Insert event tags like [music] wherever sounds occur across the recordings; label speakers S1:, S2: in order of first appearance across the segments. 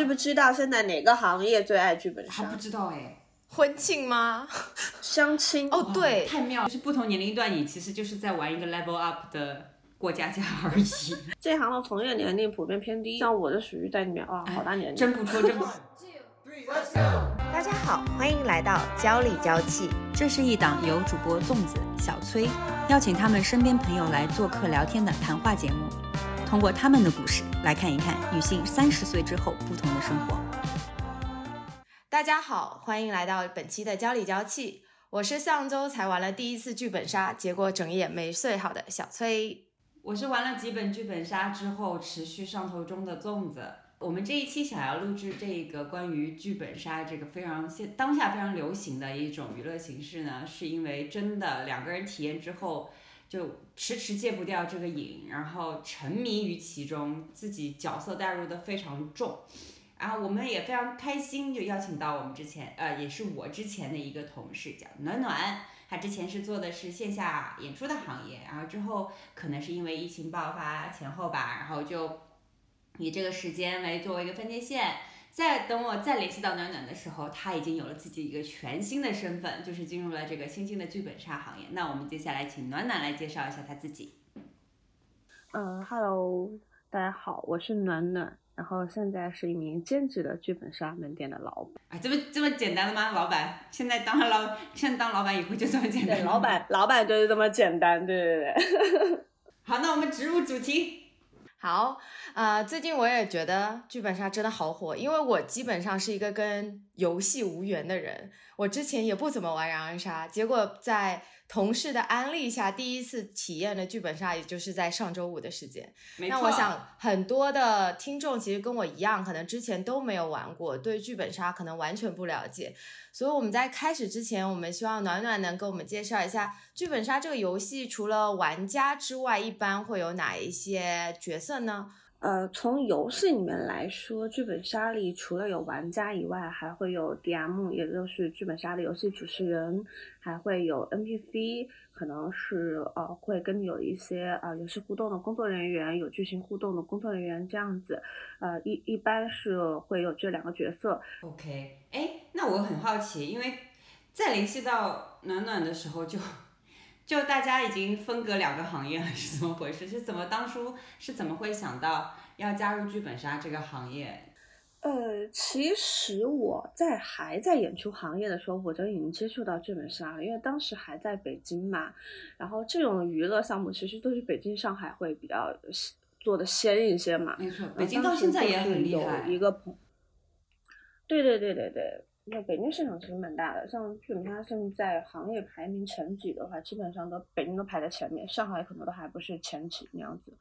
S1: 知不知道现在哪个行业最爱剧本杀？
S2: 不知道哎，
S3: 婚庆吗？
S1: 相亲
S3: 哦，对，
S2: 太妙，就是不同年龄段，你其实就是在玩一个 level up 的过家家而已。[laughs]
S1: 这行的从业年龄普遍偏低，像我就属于在里面啊，好大年龄。
S2: 真不错，真不错。
S3: 大家好，欢迎来到娇里娇气，
S4: 这是一档由主播粽子、小崔邀请他们身边朋友来做客聊天的谈话节目，通过他们的故事来看一看女性三十岁之后不同的生活。
S3: 大家好，欢迎来到本期的娇里娇气，我是上周才玩了第一次剧本杀，结果整夜没睡好的小崔，
S2: 我是玩了几本剧本杀之后持续上头中的粽子。我们这一期想要录制这个关于剧本杀这个非常现当下非常流行的一种娱乐形式呢，是因为真的两个人体验之后就迟迟戒不掉这个瘾，然后沉迷于其中，自己角色代入的非常重。然后我们也非常开心，就邀请到我们之前呃也是我之前的一个同事叫暖暖，他之前是做的是线下演出的行业，然后之后可能是因为疫情爆发前后吧，然后就。以这个时间为作为一个分界线，再等我再联系到暖暖的时候，他已经有了自己一个全新的身份，就是进入了这个新兴的剧本杀行业。那我们接下来请暖暖来介绍一下他自己。
S1: 嗯，Hello，大家好，我是暖暖，然后现在是一名兼职的剧本杀门店的老板。
S2: 啊，这么这么简单的吗？老板，现在当了老，现在当老板以后就这么简单？
S1: 对，老板，老板就是这么简单，对对对。[laughs]
S2: 好，那我们直入主题。
S3: 好，啊，最近我也觉得剧本杀真的好火，因为我基本上是一个跟游戏无缘的人，我之前也不怎么玩狼人杀，结果在同事的安利下，第一次体验的剧本杀，也就是在上周五的时间。那我想很多的听众其实跟我一样，可能之前都没有玩过，对剧本杀可能完全不了解。所以我们在开始之前，我们希望暖暖能给我们介绍一下剧本杀这个游戏，除了玩家之外，一般会有哪一些角色呢？
S1: 呃，从游戏里面来说，剧本杀里除了有玩家以外，还会有 DM，也就是剧本杀的游戏主持人，还会有 NPC，可能是呃会跟你有一些呃游戏互动的工作人员，有剧情互动的工作人员这样子，呃一一般是会有这两个角色。
S2: OK，哎，那我很好奇，因为在联系到暖暖的时候就。就大家已经分隔两个行业了，是怎么回事？[laughs] 是怎么当初是怎么会想到要加入剧本杀这个行业？
S1: 呃，其实我在还在演出行业的时候，我就已经接触到剧本杀了，因为当时还在北京嘛。然后这种娱乐项目其实都是北京、上海会比较做的先一些嘛。
S2: 没错，北京到现在也很厉
S1: 害。一个朋，对对对对对。那北京市场其实蛮大的，像剧本杀现在行业排名前几的话，基本上都北京都排在前面，上海可能都还不是前几那样子。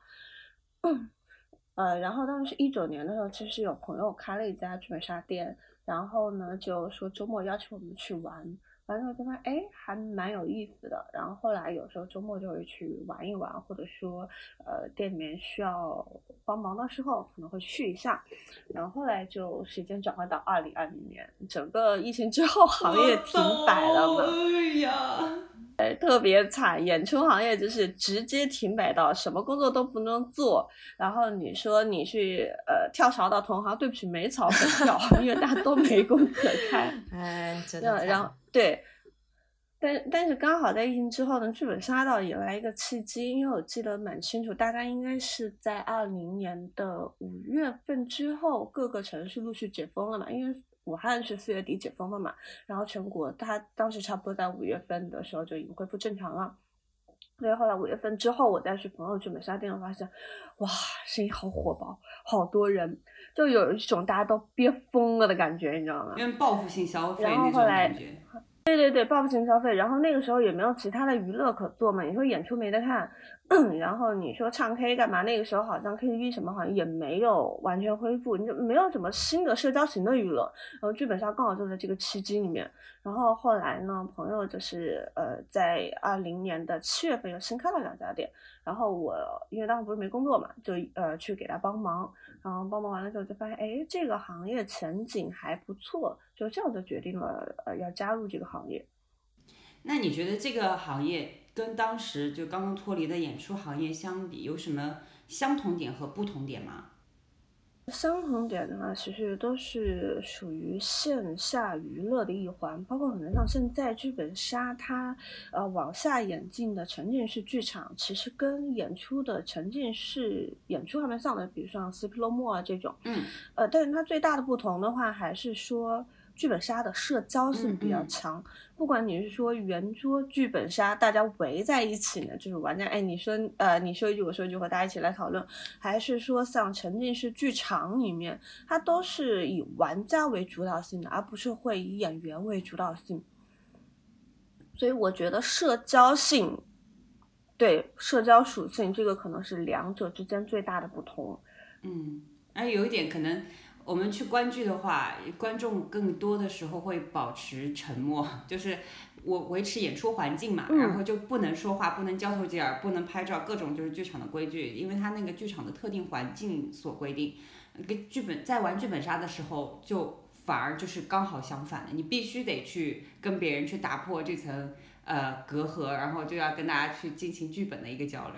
S1: 呃，然后当时一九年的时候，其实有朋友开了一家剧本杀店，然后呢就说周末邀请我们去玩。完之后就发现，哎，还蛮有意思的。然后后来有时候周末就会去玩一玩，或者说，呃，店里面需要帮忙的时候，可能会去一下。然后后来就时间转换到二零二零年，整个疫情之后，行业停摆了嘛。
S2: 哎呀，
S1: 哎，特别惨，演出行业就是直接停摆到什么工作都不能做。然后你说你去呃跳槽到同行，对不起，没槽可跳，[laughs] 因为大家都没工可开。
S3: 哎，真的。
S1: 然后。对，但但是刚好在疫情之后呢，剧本杀倒也来一个契机，因为我记得蛮清楚，大概应该是在二零年的五月份之后，各个城市陆续解封了嘛，因为武汉是四月底解封的嘛，然后全国它当时差不多在五月份的时候就已经恢复正常了，所以后来五月份之后，我再去朋友剧本杀店，我发现，哇，生意好火爆，好多人。就有一种大家都憋疯了的感觉，你知道吗？
S2: 因为报复性消费
S1: 那种感觉。对对对，报复性消费。然后那个时候也没有其他的娱乐可做嘛，你说演出没得看，[clears throat] 然后你说唱 K 干嘛？那个时候好像 KTV 什么好像也没有完全恢复，你就没有什么新的社交型的娱乐。然后剧本杀刚好就在这个契机里面。然后后来呢，朋友就是呃，在二零年的七月份又新开了两家店。然后我因为当时不是没工作嘛，就呃去给他帮忙，然后帮忙完了之后就发现，哎，这个行业前景还不错，就这样就决定了呃要加入这个行业。
S2: 那你觉得这个行业跟当时就刚刚脱离的演出行业相比，有什么相同点和不同点吗？
S1: 相同点的话，其实都是属于线下娱乐的一环，包括可能像现在剧本杀它呃往下演进的沉浸式剧场，其实跟演出的沉浸式演出还蛮像的，比如像啊这种，
S2: 嗯，
S1: 呃，但是它最大的不同的话，还是说。剧本杀的社交性比较强，不管你是说圆桌剧本杀，大家围在一起呢，就是玩家，哎，你说，呃，你说一句，我说一句，和大家一起来讨论，还是说像沉浸式剧场里面，它都是以玩家为主导性的，而不是会以演员为主导性。所以我觉得社交性，对社交属性，这个可能是两者之间最大的不同。
S2: 嗯，哎，有一点可能。我们去观剧的话，观众更多的时候会保持沉默，[laughs] 就是我维持演出环境嘛，然后就不能说话，不能交头接耳，不能拍照，各种就是剧场的规矩，因为它那个剧场的特定环境所规定。跟剧本在玩剧本杀的时候，就反而就是刚好相反的，你必须得去跟别人去打破这层呃隔阂，然后就要跟大家去进行剧本的一个交流。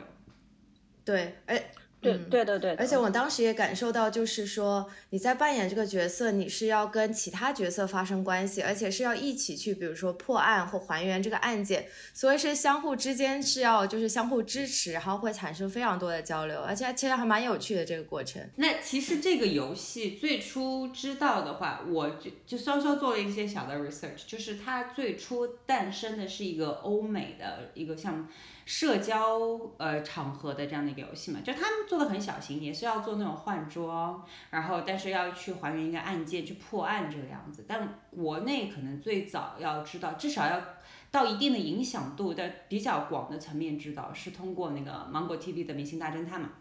S3: 对，哎。
S1: 对对对对，
S3: 而且我当时也感受到，就是说你在扮演这个角色，你是要跟其他角色发生关系，而且是要一起去，比如说破案或还原这个案件，所以是相互之间是要就是相互支持，然后会产生非常多的交流，而且其实还蛮有趣的这个过程。
S2: 那其实这个游戏最初知道的话，我就就稍稍做了一些小的 research，就是它最初诞生的是一个欧美的一个像。社交呃场合的这样的一个游戏嘛，就他们做的很小型，也是要做那种换装，然后但是要去还原一个案件去破案这个样子。但国内可能最早要知道，至少要到一定的影响度的比较广的层面知道，是通过那个芒果 TV 的《明星大侦探》嘛，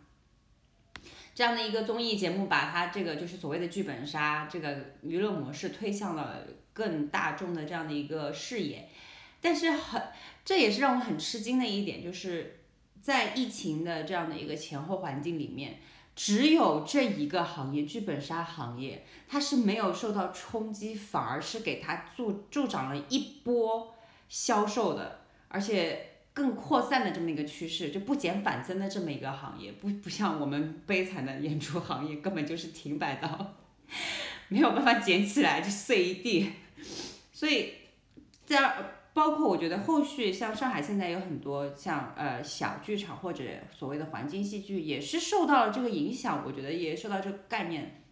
S2: 这样的一个综艺节目，把它这个就是所谓的剧本杀这个娱乐模式推向了更大众的这样的一个视野，但是很。这也是让我很吃惊的一点，就是在疫情的这样的一个前后环境里面，只有这一个行业——剧本杀行业，它是没有受到冲击，反而是给它助助长了一波销售的，而且更扩散的这么一个趋势，就不减反增的这么一个行业，不不像我们悲惨的演出行业，根本就是停摆到没有办法捡起来就碎一地，所以在。包括我觉得后续像上海现在有很多像呃小剧场或者所谓的环境戏剧，也是受到了这个影响。我觉得也受到这个概念，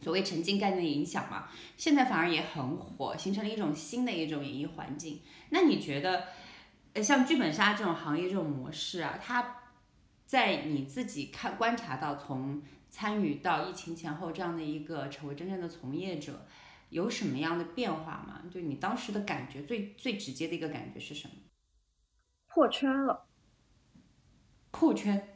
S2: 所谓沉浸概念的影响嘛。现在反而也很火，形成了一种新的一种演艺环境。那你觉得，呃像剧本杀这种行业这种模式啊，它在你自己看观察到从参与到疫情前后这样的一个成为真正的从业者。有什么样的变化吗？就你当时的感觉，最最直接的一个感觉是什么？
S1: 破圈了。
S2: 破圈。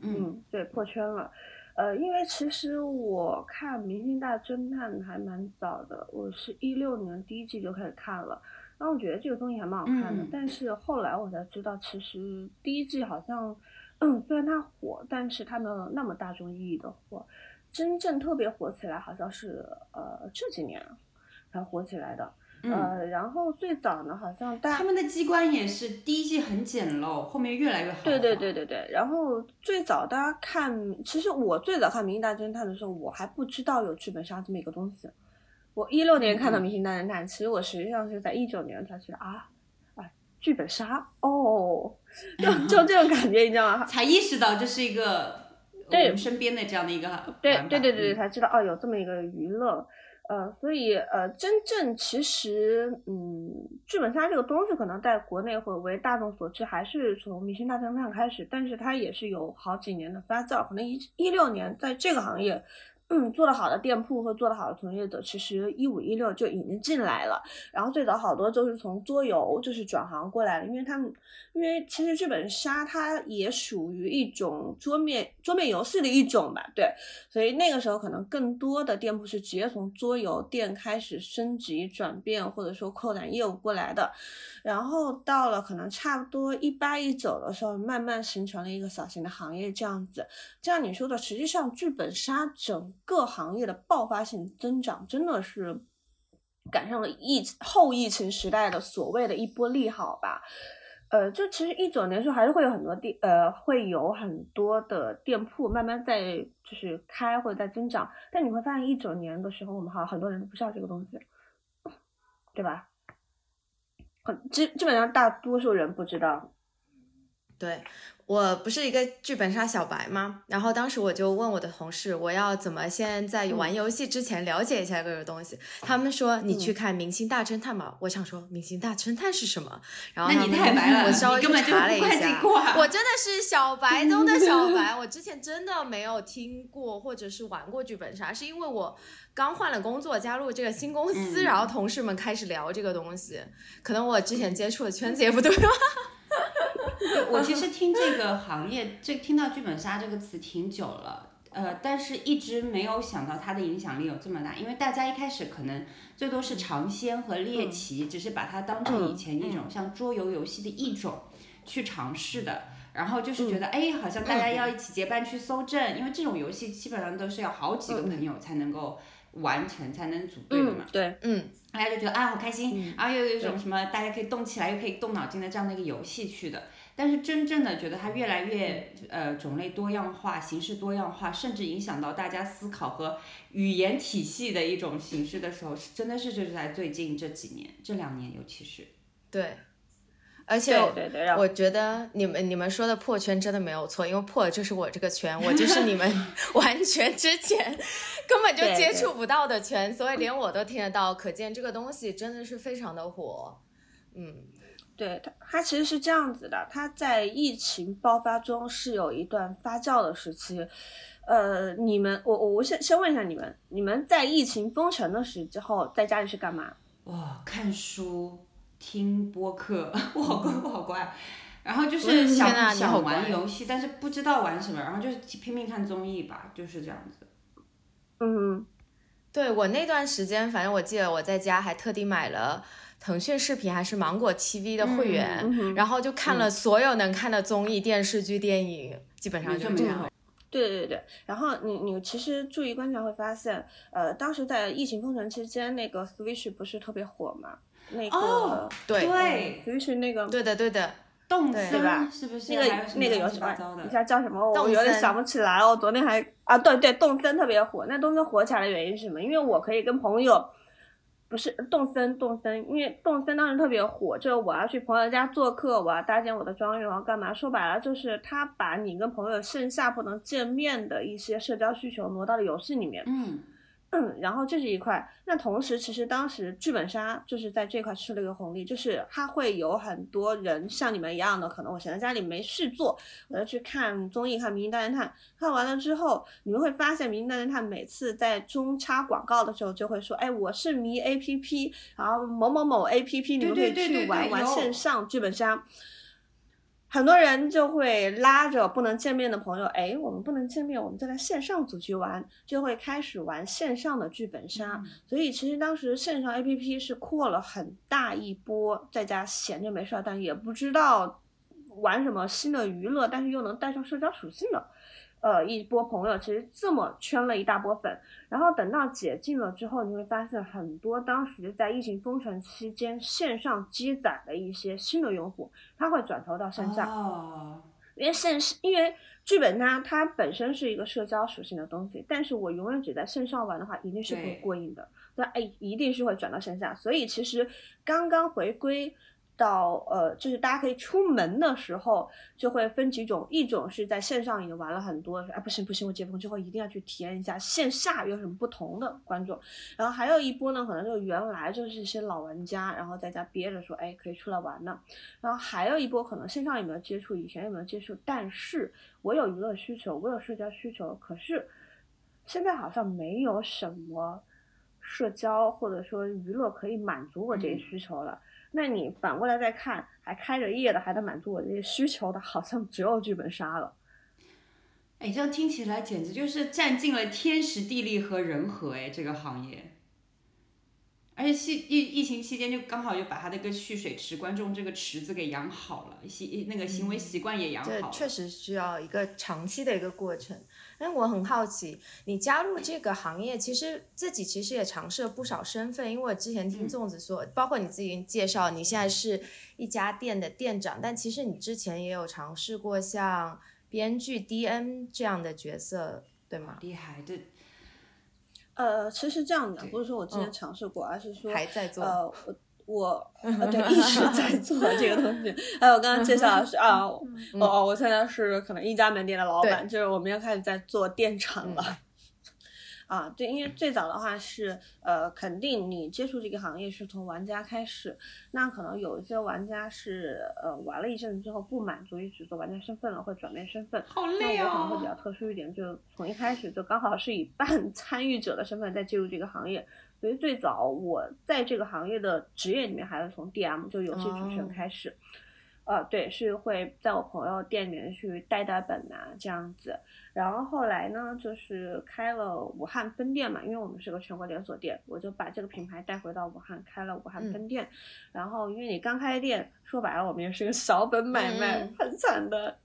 S1: 嗯，对，破圈了。呃，因为其实我看《明星大侦探》还蛮早的，我是一六年第一季就开始看了，然后我觉得这个东西还蛮好看的。但是后来我才知道，其实第一季好像，嗯，虽然它火，但是它没有那么大众意义的火。真正特别火起来，好像是呃这几年。才火起来的，呃，然后最早呢，好像大
S2: 他们的机关也是第一季很简陋，后面越来越好。
S1: 对对对对对。然后最早大家看，其实我最早看《明星大侦探》的时候，我还不知道有剧本杀这么一个东西。我一六年看到《明星大侦探》，其实我实际上是在一九年才知道啊啊，剧本杀哦，就就这种感觉，你知道吗？
S2: 才意识到这是一个我们身边的这样的一个
S1: 对对对对，才知道哦，有这么一个娱乐。呃，所以呃，真正其实，嗯，剧本杀这个东西可能在国内会为大众所知，还是从《明星大侦探》开始，但是它也是有好几年的发酵，可能一一六年在这个行业。嗯，做得好的店铺和做得好的从业者，其实一五一六就已经进来了。然后最早好多都是从桌游就是转行过来的，因为他们，因为其实剧本杀它也属于一种桌面桌面游戏的一种吧，对。所以那个时候可能更多的店铺是直接从桌游店开始升级转变或者说扩展业务过来的。然后到了可能差不多一八一九的时候，慢慢形成了一个小型的行业这样子。这样你说的，实际上剧本杀整各行业的爆发性增长，真的是赶上了疫后疫情时代的所谓的一波利好吧。呃，就其实一九年时候还是会有很多店，呃，会有很多的店铺慢慢在就是开或者在增长，但你会发现一九年的时候，我们好像很多人都不知道这个东西，对吧？很基基本上大多数人不知道。
S3: 对我不是一个剧本杀小白吗？然后当时我就问我的同事，我要怎么先在玩游戏之前了解一下这个东西？他们说你去看《明星大侦探》吧。我想说《明星大侦探》是什么？然后
S2: 那你太白了，
S3: 我稍微去查了一下，
S2: 我
S3: 真的是小白中的小白。[laughs] 我之前真的没有听过或者是玩过剧本杀，是因为我刚换了工作，加入这个新公司，然后同事们开始聊这个东西。可能我之前接触的圈子也不对吧。[laughs]
S2: 我其实听这个行业，这听到剧本杀这个词挺久了，呃，但是一直没有想到它的影响力有这么大。因为大家一开始可能最多是尝鲜和猎奇，只是把它当成以前一种像桌游游戏的一种去尝试的。然后就是觉得，哎，好像大家要一起结伴去搜证，因为这种游戏基本上都是要好几个朋友才能够完成，才能组队的嘛。
S1: 对，
S3: 嗯。
S2: 大家就觉得啊好开心，然后又有一种什么大家可以动起来又可以动脑筋的这样的一个游戏去的。但是真正的觉得它越来越呃种类多样化、形式多样化，甚至影响到大家思考和语言体系的一种形式的时候，是真的是就是在最近这几年、这两年尤其是。
S3: 对。而且我觉得你们你们说的破圈真的没有错，因为破就是我这个圈，我就是你们 [laughs] 完全之前根本就接触不到的圈，所以连我都听得到，可见这个东西真的是非常的火。嗯，
S1: 对它它其实是这样子的，它在疫情爆发中是有一段发酵的时期。呃，你们我我我先先问一下你们，你们在疫情封城的时之后在家里是干嘛？
S2: 哇，看书。听播客，[laughs] 我好乖，我好乖。然后就是想想玩游戏，但是不知道玩什么，然后就是拼命看综艺吧，就是这样子。
S1: 嗯，
S3: 对我那段时间，反正我记得我在家还特地买了腾讯视频还是芒果 TV 的会员，然后就看了所有能看的综艺、电视剧、电影，基本上就这样。
S1: 对对对，然后你你其实注意观察会发现，呃，当时在疫情封城期间，那个 Switch 不是特别火嘛？那个
S3: 对
S1: ，，Switch 那个
S3: 对的对的，
S2: 动森
S1: 吧？
S2: 是不是？
S1: 那个那个游戏一下叫什么？
S3: 我
S1: 有点想不起来了。我昨天还啊，对对，动森特别火。那动森火起来的原因是什么？因为我可以跟朋友，不是动森动森，因为动森当时特别火，就是我要去朋友家做客，我要搭建我的庄园，我要干嘛？说白了就是他把你跟朋友线下不能见面的一些社交需求挪到了游戏里面。
S2: 嗯。
S1: 嗯，[clears throat] 然后这是一块。那同时，其实当时剧本杀就是在这块吃了一个红利，就是它会有很多人像你们一样的，可能我闲在家里没事做，我要去看综艺，看《明星大侦探》。看完了之后，你们会发现，《明星大侦探》每次在中插广告的时候，就会说：“哎，我是迷 A P P，然后某某某 A P P，你们可以去玩玩线上剧本杀。”很多人就会拉着不能见面的朋友，哎，我们不能见面，我们就在线上组局玩，就会开始玩线上的剧本杀。所以其实当时线上 APP 是扩了很大一波，在家闲着没事儿，但也不知道玩什么新的娱乐，但是又能带上社交属性的。呃，一波朋友其实这么圈了一大波粉，然后等到解禁了之后，你会发现很多当时在疫情封城期间线上积攒的一些新的用户，他会转投到线下，因为线因为剧本杀它本身是一个社交属性的东西，但是我永远只在线上玩的话，一定是不会过瘾的，对，哎，一定是会转到线下，所以其实刚刚回归。到呃，就是大家可以出门的时候，就会分几种，一种是在线上已经玩了很多，哎不行不行，我解封之后一定要去体验一下线下有什么不同的观众。然后还有一波呢，可能就原来就是一些老玩家，然后在家憋着说，哎可以出来玩呢。然后还有一波可能线上有没有接触，以前有没有接触，但是我有娱乐需求，我有社交需求，可是现在好像没有什么社交或者说娱乐可以满足我这些需求了。那你反过来再看，还开着业的，还能满足我这些需求的，好像只有剧本杀了。
S2: 哎，这样听起来简直就是占尽了天时地利和人和哎，这个行业。而且疫疫疫情期间就刚好就把他那个蓄水池观众这个池子给养好了，习那个行为习惯也养好了。
S3: 确实需要一个长期的一个过程。哎，我很好奇，你加入这个行业，其实自己其实也尝试了不少身份，因为我之前听粽子说，包括你自己介绍，你现在是一家店的店长，但其实你之前也有尝试过像编剧、DM 这样的角色，对吗？
S2: 厉害，对。
S1: 呃，其实这样的，不是说我之前
S3: 嗯。
S1: 尝试过，而是说
S3: 还在做。
S1: 呃，我我 [laughs] 呃对一直在 [laughs] 做这个东西。还有我刚刚介绍的是 [laughs] 啊，哦哦，我现在是可能一家门店的老板，就是我们要开始在做店长了。啊，对，因为最早的话是，呃，肯定你接触这个行业是从玩家开始，那可能有一些玩家是，呃，玩了一阵子之后不满足于只做玩家身份了，会转变身份。
S2: 好
S1: 那
S2: 累
S1: 我可能会比较
S2: 哦。
S1: 特殊一点，就从一开始就刚好是以半参与者的身份在进入这个行业，所以最早我在这个行业的职业里面还是从 DM 就游戏主持人
S3: 哦
S1: 开始。呃，对，是会在我朋友店里面去带带本啊，这样子。然后后来呢，就是开了武汉分店嘛，因为我们是个全国连锁店，我就把这个品牌带回到武汉，开了武汉分店。然后因为你刚开店，说白了，我们也是个小本买卖，
S3: 嗯
S1: 很惨的。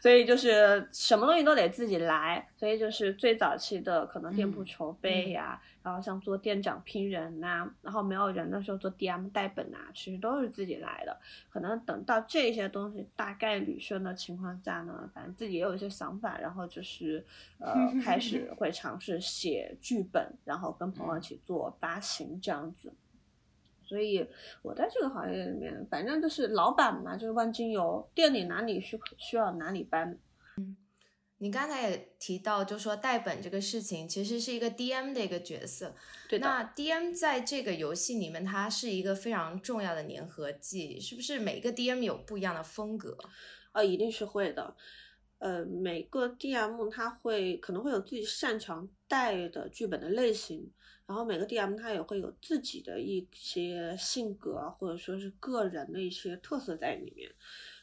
S1: 所以就是什么东西都得自己来，所以就是最早期的可能店铺
S3: 嗯
S1: 筹备呀、然后像做店长拼人呐、然后没有人的时候做 DM 带本呐、其实都是自己来的。可能等到这些东西大概捋顺的情况下呢，反正自己也有一些想法，然后就是呃 [laughs] 开始会尝试写剧本，然后跟朋友一起做发行这样子。所以我在这个行业里面，反正就是老板嘛，就是万金油，店里哪里需需要哪里搬。
S3: 嗯你刚才也提到，就说带本这个事情其实是一个 DM 的一个角色。
S1: 对的，
S3: 那 DM 在这个游戏里面，它是一个非常重要的粘合剂，是不是每个 DM 有不一样的风格？
S1: 呃，一定是会的。呃，每个 DM 他会可能会有自己擅长带的剧本的类型，然后每个 DM 他也会有自己的一些性格或者说是个人的一些特色在里面。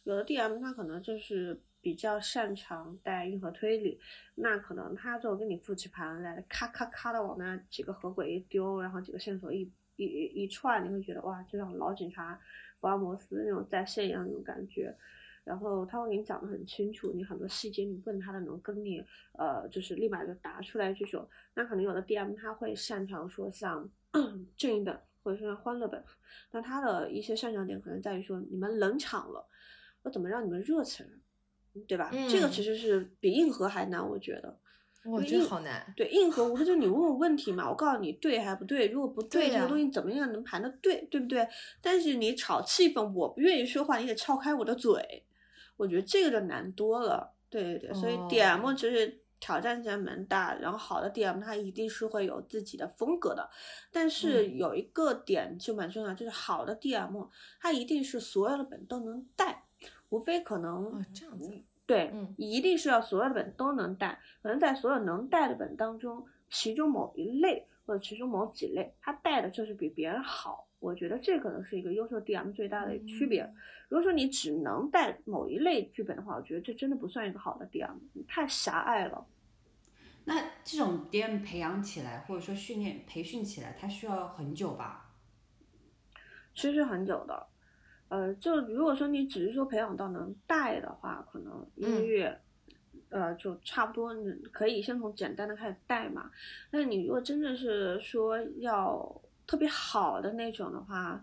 S1: 有的 DM 他可能就是比较擅长带硬核推理，那可能他就跟你复起盘来，咔咔咔的往那几个合轨一丢，然后几个线索一一一一串，你会觉得哇，就像老警察福尔摩斯那种在线一样那种感觉。然后他会给你讲的很清楚，你很多细节你问他的能跟你呃就是立马就答出来这种。那可能有的 DM 他会擅长说像 [coughs] 正义本或者是像欢乐本，那他的一些擅长点可能在于说你们冷场了，我怎么让你们热起来，对吧？这个
S3: 嗯
S1: 其实是比硬核还难，我觉得。
S3: 我觉得好难。
S1: 对，硬核无非就是你问我问题嘛，我告诉你对还不对，如果不对，这个东西怎么样能盘的对，对不对？但是你炒气氛，我不愿意说话，你得撬开我的嘴，我觉得这个就难多了。对对对，所以
S3: 哦
S1: DM 其实挑战性还蛮大，然后好的 DM 它一定是会有自己的风格的，但是
S3: 嗯
S1: 有一个点就蛮重要，就是好的 DM 它一定是所有的本都能带，无非可能
S3: 哦，这样子。
S1: 对，
S3: 嗯
S1: 一定是要所有的本都能带，可能在所有能带的本当中，其中某一类或者其中某几类，它带的就是比别人好。我觉得这可能是一个优秀 DM 最大的区别。
S3: 嗯
S1: 如果说你只能带某一类剧本的话，我觉得这真的不算一个好的 DM，太狭隘了。
S2: 那这种 DM 培养起来，或者说训练培训起来，它需要很久吧？
S1: 其实很久的，呃，就如果说你只是说培养到能带的话，可能一个
S3: 嗯
S1: 月，呃，就差不多，你可以先从简单的开始带嘛。但是你如果真的是说要特别好的那种的话，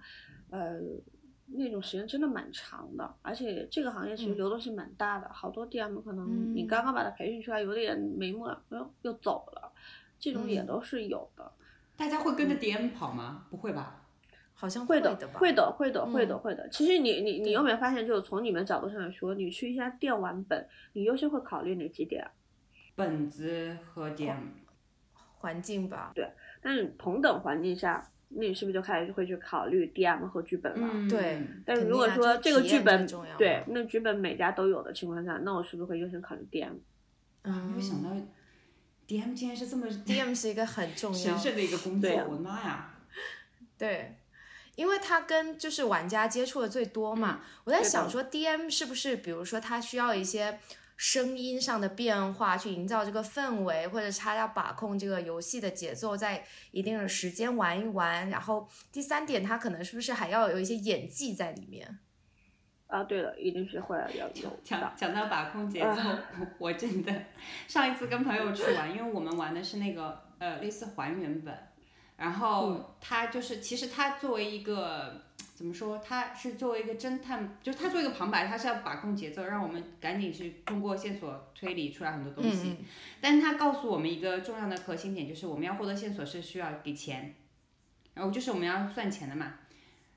S1: 呃，那种时间真的蛮长的，而且这个行业其实
S3: 嗯
S1: 流动性蛮大的，好多 DM 可能你
S3: 嗯
S1: 刚刚把他培训出来有点眉目了，又又走了，这种也
S3: 嗯
S1: 都是有的。
S2: 大家会跟着 DM 跑吗？不会吧？
S3: 好像
S1: 会的，
S3: 的？
S1: 会的，会的，会的，
S3: 嗯
S1: 会的。其实你你你有没有发现，就是从你们角度上来说，你去一家店玩本，你优先会考虑哪几点啊？
S2: 本子和 DM，
S3: 环境吧。
S1: 对但是同等环境下，那你是不是就开始会去考虑 DM 和剧本了？
S2: 嗯，
S3: 对
S1: 但是如果说这个剧本对那剧本每家都有的情况下，那我是不是会优先考虑 DM？
S2: 啊，没有想到 [laughs] DM 竟然是这么
S3: DM [laughs] 是一个很重要
S2: 神圣的一个工作，我的妈呀！[laughs]
S3: 对，因为他跟就是玩家接触的最多嘛，我在想说 DM 是不是，比如说他需要一些声音上的变化去营造这个氛围，或者是他要把控这个游戏的节奏，在一定的时间玩一玩。然后第三点，他可能是不是还要有一些演技在里面？
S1: 啊，对了，一定是会要有
S2: 讲
S1: 到。
S2: 讲到把控节奏，
S1: 啊 [laughs]
S2: 我真的上一次跟朋友去玩，因为我们玩的是那个呃类似还原本，然
S1: 嗯
S2: 后他就是其实他作为一个怎么说，他是作为一个侦探，就是他作为一个旁白，他是要把控节奏，让我们赶紧去通过线索推理出来很多东西。
S3: 嗯嗯
S2: 但是他告诉我们一个重要的核心点，就是我们要获得线索是需要给钱，然后就是我们要算钱的嘛。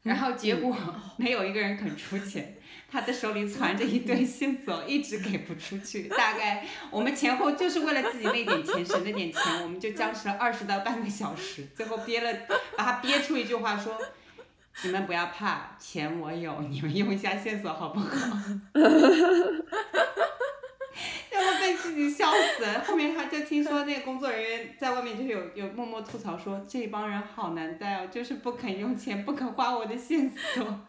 S2: 然后结果 [laughs] 没有一个人肯出钱，他的手里攒着一堆线索，一直给不出去。大概我们前后就是为了自己那点钱，省那点钱，我们就僵持了二十到半个小时，最后憋了，把他憋出一句话说：“你们不要怕，钱我有，你们用一下线索好不好？” [laughs] 然后被自己笑死了。后面他就听说那个工作人员在外面就是有有默默吐槽说这帮人好难带哦，就是不肯用钱，不肯花我的线索，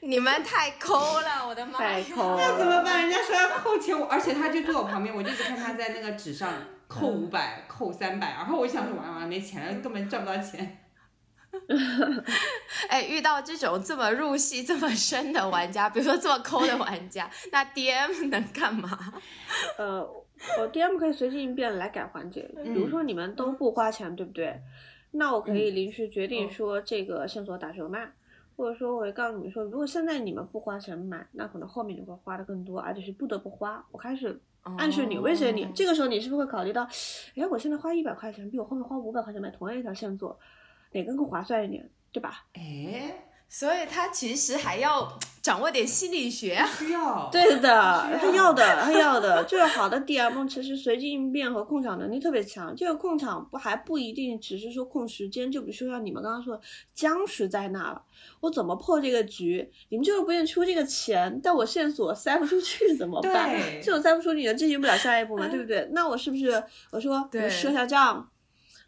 S3: 你们太抠了，我的妈呀！
S1: 太抠
S2: 那怎么。办？人家说要扣钱，我而且他就坐我旁边，我就一直看他在那个纸上扣五百、扣三百，然后我想说完完没钱了，根本赚不到钱。[laughs]
S3: 哎，遇到这种这么入戏这么深的玩家，比如说这么抠的玩家，那 DM [laughs] 能干嘛？[laughs]
S1: 呃，我 DM 可以随机应变来改环节，比如说你们都不花钱，对不对？那我可以临时决定说这个线索打折卖，或者说我会告诉你们说，如果现在你们不花钱买，那可能后面你会花的更多，而且是不得不花。我开始暗示你威胁你，
S3: 哦
S1: 这个时候你是不是会考虑到，哎，我现在花一百块钱，比我后面花五百块钱买同样一条线索，哪个更划算一点，对吧？
S2: 哎，
S3: 所以他其实还要掌握点心理学啊。
S2: 需要。[laughs]
S1: 对的，
S2: 要
S1: 他要的，他要的。这 [laughs] 个好的 DM 其实随机应变和控场能力特别强。这个控场不还不一定只是说控时间，就比如说像你们刚刚说的，僵持在那了，我怎么破这个局？你们就是不愿意出这个钱，但我线索塞不出去怎么办？
S2: 对
S1: 这种塞不出去，你就进行不了下一步嘛，对不对？那我是不是我说我
S3: 对
S1: 赊下账？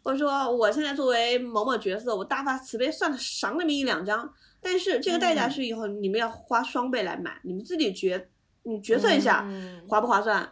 S1: 或者说我现在作为某某角色，我大发慈悲算了赏你们一两张，但是这个代价
S2: 嗯
S1: 是以后你们要花双倍来买，你们自己决你决策一下、
S3: 嗯
S1: 划不划算？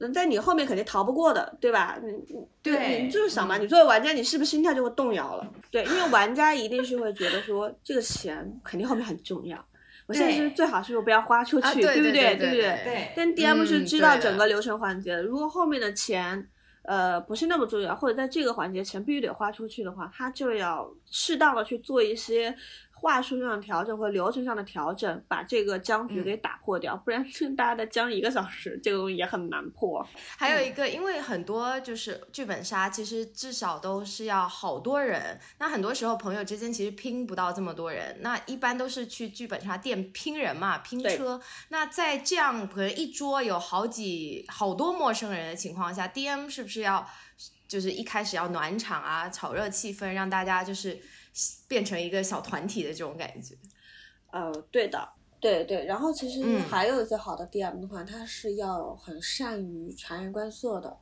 S1: 嗯，在你后面肯定逃不过的，对吧？你你
S2: 对
S1: 你就是想嘛，
S3: 嗯
S1: 你作为玩家，你是不是心态就会动摇了？对，因为玩家一定是会觉得说这个钱肯定后面很重要，我现在是最好是不要花出去，
S3: 啊对
S1: 不对？
S3: 对对
S1: 不对？
S2: 对，
S1: 但 DM 是
S3: 嗯
S1: 知道整个流程环节的，如果后面的钱，呃，不是那么重要，或者在这个环节钱必须得花出去的话，他就要适当的去做一些话术上的调整和流程上的调整，把这个僵局
S3: 嗯
S1: 给打破掉，不然大家的僵一个小时，这个东西也很难破。
S3: 还有一个，因为很多就是剧本杀，其实至少都是要好多人。那很多时候朋友之间其实拼不到这么多人，那一般都是去剧本杀店拼人嘛，拼车。那在这样可能一桌有好几好多陌生人的情况下，DM 是不是要就是一开始要暖场啊，炒热气氛，让大家就是变成一个小团体的这种感觉？
S1: 呃，对的，对对。然后其实
S3: 嗯
S1: 还有一些好的 DM 的话，他是要很善于察言观色的。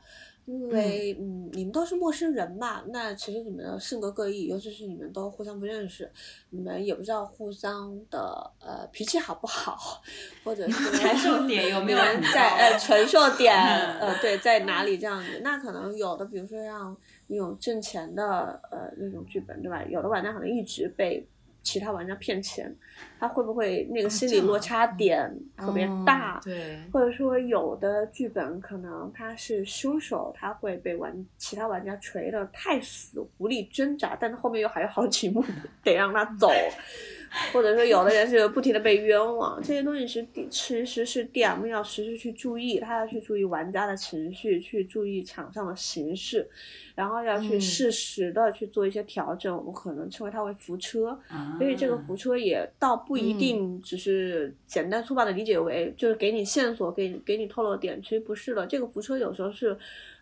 S1: 因为嗯你们都是陌生人嘛，那其实你们的性格各异，尤其是你们都互相不认识，你们也不知道互相的呃脾气好不好，或者是 [laughs]
S2: 承受点有没有
S1: 在呃承受点
S2: 嗯 [laughs]
S1: 呃对在哪里这样子？那可能有的，比如说像那种挣钱的呃那种剧本，对吧？有的玩家可能一直被其他玩家骗钱，他会不会那个心理落差点特别大？
S3: 哦对，
S1: 或者说有的剧本可能他是凶手，他会被玩其他玩家锤得太死，无力挣扎，但是后面又还有好几幕 [laughs] 得让他走，[laughs] 或者说有的人是不停的被冤枉，这些东西是其实是 DM 要时时去注意，他要去注意玩家的情绪，去注意场上的形势，然后要去
S3: 嗯
S1: 适时的去做一些调整，我们可能称为它为扶车，
S2: 啊
S1: 所以这个扶车也倒不一定只是简单粗暴的理解为就是给你线索，给你给你透露点，其实不是的。这个扶车有时候是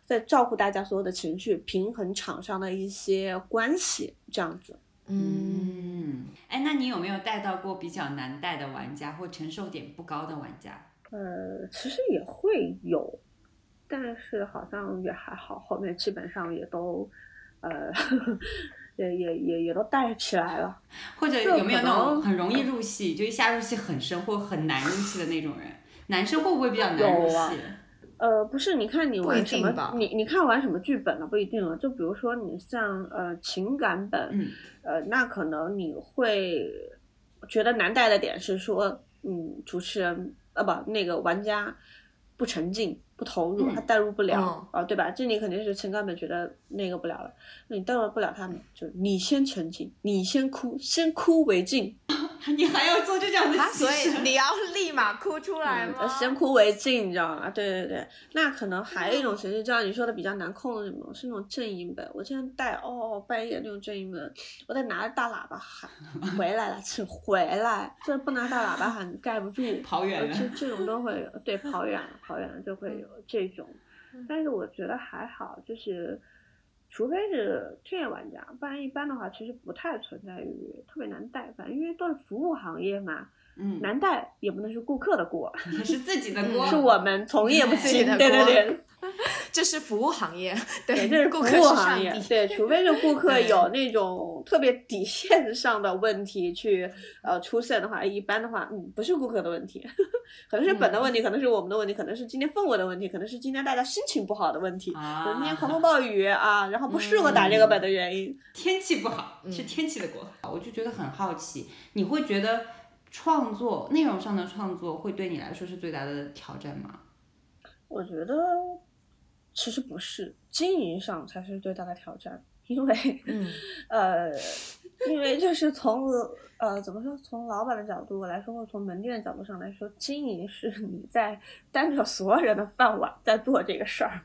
S1: 在照顾大家所有的情绪，平衡场上的一些关系，这样子。
S3: 嗯。
S2: 嗯，哎，那你有没有带到过比较难带的玩家或承受点不高的玩家？
S1: 呃，其实也会有，但是好像也还好，后面基本上也都，呃，也也也也都带起来了。
S2: 或者有没有那种很容易入戏，就一下入戏很深或很难入戏的那种人？男生会不会比较难入戏？
S1: 有啊呃，不是，你看你
S3: 不
S1: 玩什么你你看玩什么剧本了，不一定了。就比如说你像呃情感本，
S2: 嗯
S1: 呃，那可能你会觉得难带的点是说，嗯，主持人啊不，那个玩家不沉浸、不投入，
S2: 嗯
S1: 他代入不了、
S3: 嗯
S1: 啊，对吧？这你肯定是情感本觉得那个不了了，那你代入不了他们，就你先沉浸，你先哭，先哭为敬，[laughs]
S2: 你还要做这样的
S3: 啊，
S2: 牺
S3: 所以
S2: 牲？
S3: 你要立马哭出来吗？
S1: 呃先哭为敬，你知道吗？对对对，那可能还有一种形式，就像你说的比较难控的那种，是那种正音本。我现在带哦半夜那种正音本，我得拿着大喇叭喊回来了，请回来，这不拿大喇叭喊盖不住，[laughs]
S2: 跑远了
S1: 而且这种都会有，对，跑远了，跑远了就会有这种。但是我觉得还好，就是除非是专业玩家，不然一般的话其实不太存在于特别难带，反正因为都是服务行业嘛，
S2: 嗯，
S1: 难带也不能是顾客的锅，[laughs]
S2: 是自己的锅，
S1: 是我们从业不精。
S3: 自己的 [laughs]
S1: 对对
S3: 锅
S1: 对，[laughs]
S3: 这是服务行业，
S1: 对，这是
S3: 顾客
S1: 行业。对，除非是顾客有那种特别底线上的问题去呃出现的话，一般的话，嗯，不是顾客的问题，可能是本的问题，可能是我们的问题，可能是今天氛围的问题，可能是今天大家心情不好的问题。
S2: 啊
S1: 可能今天狂风暴雨啊，然后不适合打这个本的原因。
S2: 天气不好，
S3: 嗯
S2: 是天气的锅。我就觉得很好奇，你会觉得创作内容上的创作会对你来说是最大的挑战吗？
S1: 我觉得其实不是，经营上才是最大的挑战，因为
S3: 嗯
S1: 呃，因为就是从呃怎么说，从老板的角度来说，或者从门店的角度上来说，经营是 [laughs] 你在担着所有人的饭碗在做这个事儿。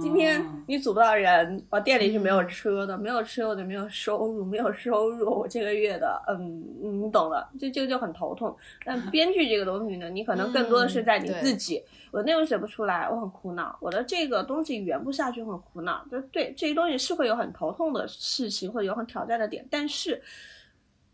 S1: 今天
S2: 哦
S1: 你组不到人，我店里是没有车的，没有车我就没有收入，没有收入，我这个月的，嗯，嗯你懂的，这这个就很头痛。但 [laughs] 编剧这个东西呢，你可能更多的是在你自己，我内容写不出来，我很苦恼，我的这个东西圆不下去，我很苦恼。就对这些东西是会有很头痛的事情，或者有很挑战的点，但是。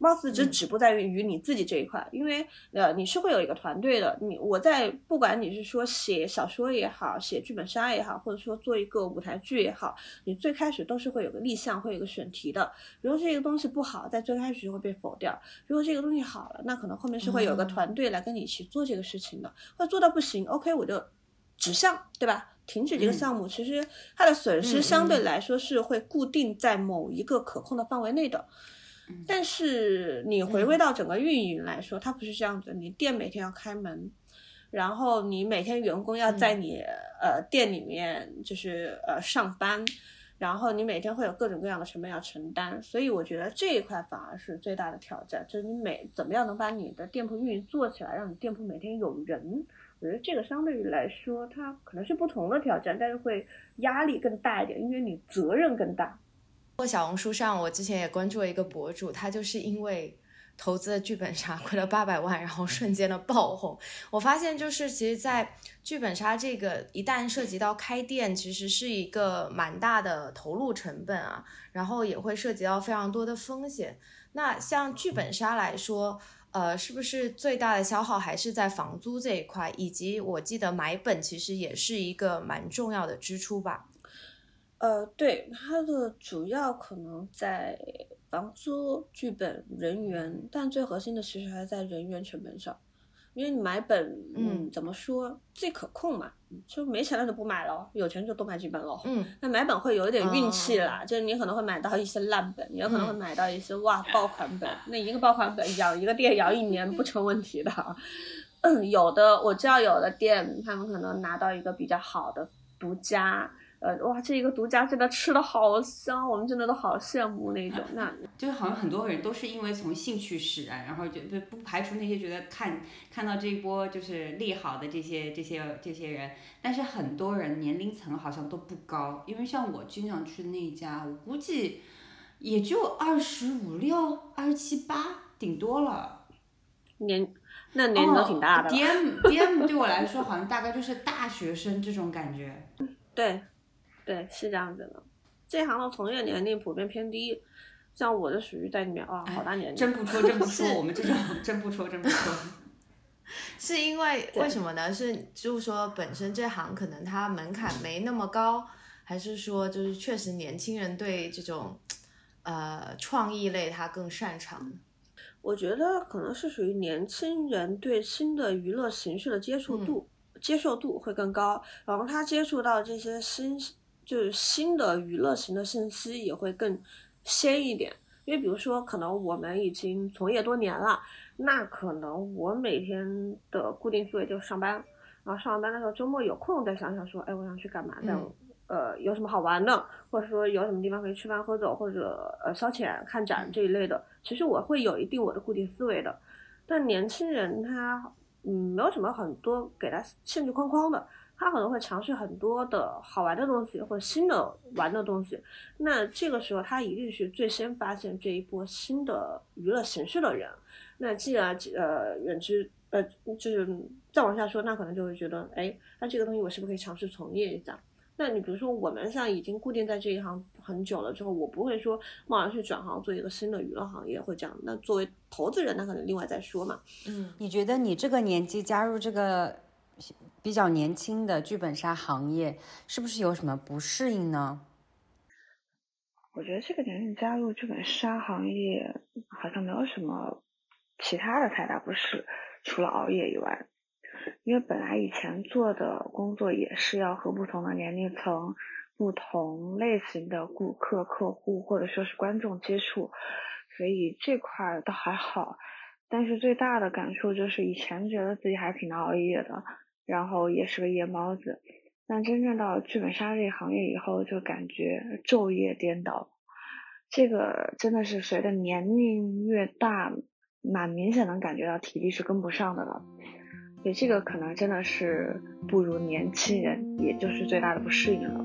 S1: 貌似只
S2: 嗯
S1: 止步在于于你自己这一块，因为呃你是会有一个团队的，你我在不管你是说写小说也好，写剧本杀也好，或者说做一个舞台剧也好，你最开始都是会有个立项，会有个选题的。如果这个东西不好，在最开始就会被否掉；如果这个东西好了，那可能后面是会有个
S3: 嗯
S1: 团队来跟你一起做这个事情的，或者做到不行，OK 我就指向，对吧？停止这个
S2: 嗯
S1: 项目，其实它的损失
S2: 嗯
S1: 相对
S2: 嗯
S1: 来说是会固定在某一个可控的范围内的。但是你回归到整个运营来说，它不是这样子。你店每天要开门，然后你每天员工要在你、呃店里面就是呃上班，然后你每天会有各种各样的成本要承担，所以我觉得这一块反而是最大的挑战，就是你每怎么样能把你的店铺运营做起来，让你店铺每天有人。我觉得这个相对于来说，它可能是不同的挑战，但是会压力更大一点，因为你责任更大。
S3: 我小红书上，我之前也关注了一个博主，他就是因为投资了剧本杀亏了八百万，然后瞬间的爆红。我发现就是其实，在剧本杀这个一旦涉及到开店，其实是一个蛮大的投入成本啊，然后也会涉及到非常多的风险。那像剧本杀来说，呃，是不是最大的消耗还是在房租这一块？以及我记得买本其实也是一个蛮重要的支出吧？
S1: 呃，对，它的主要可能在房租、剧本、人员，但最核心的其实还是在人员成本上。因为你买本，嗯，
S3: 嗯
S1: 怎么说，最可控嘛，就没钱了就不买了，有钱就多买几本喽。
S3: 嗯，
S1: 那买本会有一点运气
S3: 哦
S1: 啦，就是你可能会买到一些烂本，也有可能会
S3: 嗯
S1: 买到一些哇爆款本。那一个爆款本养一个店养一年不成问题的。嗯，有的我知道有的店他们可能拿到一个比较好的独家，呃，哇，这一个独家真的吃的好香，我们真的都好羡慕那种。[laughs] 那
S2: 就是好像很多人都是因为从兴趣使然，然后就就不排除那些觉得看看到这一波就是利好的这些这些这些人，但是很多人年龄层好像都不高，因为像我经常去的那一家，我估计也就二十五六、二十七八，顶多了。
S1: 年那年龄都挺大的了。
S2: D M D [laughs] M 对我来说好像大概就是大学生这种感觉。
S1: 对，对，是这样子的。这行的从业年龄普遍偏低，像我就属于在里面哇，好大年龄。
S2: 真不戳，真不
S3: 是
S2: 戳，我们这种真不戳，真不戳。[laughs]
S3: 是因为为什么呢？是就是说本身这行可能它门槛没那么高，还是说就是确实年轻人对这种呃创意类他更擅长？
S1: 我觉得可能是属于年轻人对新的娱乐形式的接触度、接受度会更高，然后他接触到这些新就是新的娱乐型的信息也会更鲜一点。因为比如说，可能我们已经从业多年了，那可能我每天的固定思维就是上班，然后上完班的时候，周末有空再想想说，哎，我想去干嘛？再、
S3: 嗯
S1: 呃，有什么好玩的，或者说有什么地方可以吃饭喝酒，或者呃消遣、看展这一类的，其实我会有一定我的固定思维的。但年轻人他嗯没有什么很多给他限制框框的，他可能会尝试很多的好玩的东西或者新的玩的东西。那这个时候他一定是最先发现这一波新的娱乐形式的人。那既然呃远之呃就是再往下说，那可能就会觉得，哎，那这个东西我是不是可以尝试从业一下？那你比如说，我们像已经固定在这一行很久了之后，我不会说贸然去转行做一个新的娱乐行业，会这样。那作为投资人，那可能另外再说嘛。
S3: 嗯，
S4: 你觉得你这个年纪加入这个比较年轻的剧本杀行业，是不是有什么不适应呢？
S5: 我觉得这个年龄加入剧本杀行业好像没有什么其他的太大不适，除了熬夜以外。因为本来以前做的工作也是要和不同的年龄层、不同类型的顾客、客户或者说是观众接触，所以这块倒还好。但是最大的感受就是以前觉得自己还挺能熬夜的，然后也是个夜猫子。但真正到剧本杀这个行业以后，就感觉昼夜颠倒。这个真的是随着年龄越大，蛮明显能感觉到体力是跟不上的了。所以这个可能真的是不如年轻人，也就是最大的不适应了。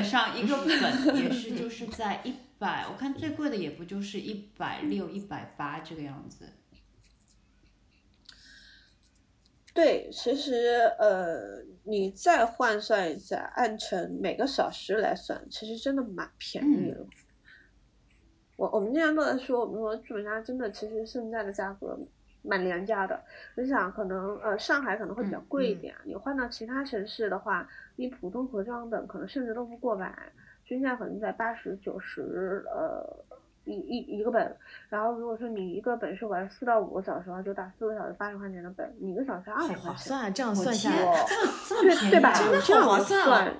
S2: 本上一个本也是就是在一百，我看最贵的也不就是一百六、一百八这个样子。
S1: 对，其实呃，你再换算一下，按成每个小时来算，其实真的蛮便宜的。我我们经常都在说，我们说剧本杀真的其实现在的价格蛮廉价的。你想，可能呃上海可能会比较贵一点，你换到其他城市的话，你普通盒装的可能甚至都不过百，均价可能在八十九十呃一一一个本。然后如果说你一个本是玩四到五个小时的话，就打四个小时八十块钱的本，你一个小时二
S3: 好
S1: 十块钱。
S3: 划算啊！这样算下
S2: 天
S3: 来，
S1: 对对吧？这样
S3: 划算啊
S1: 算，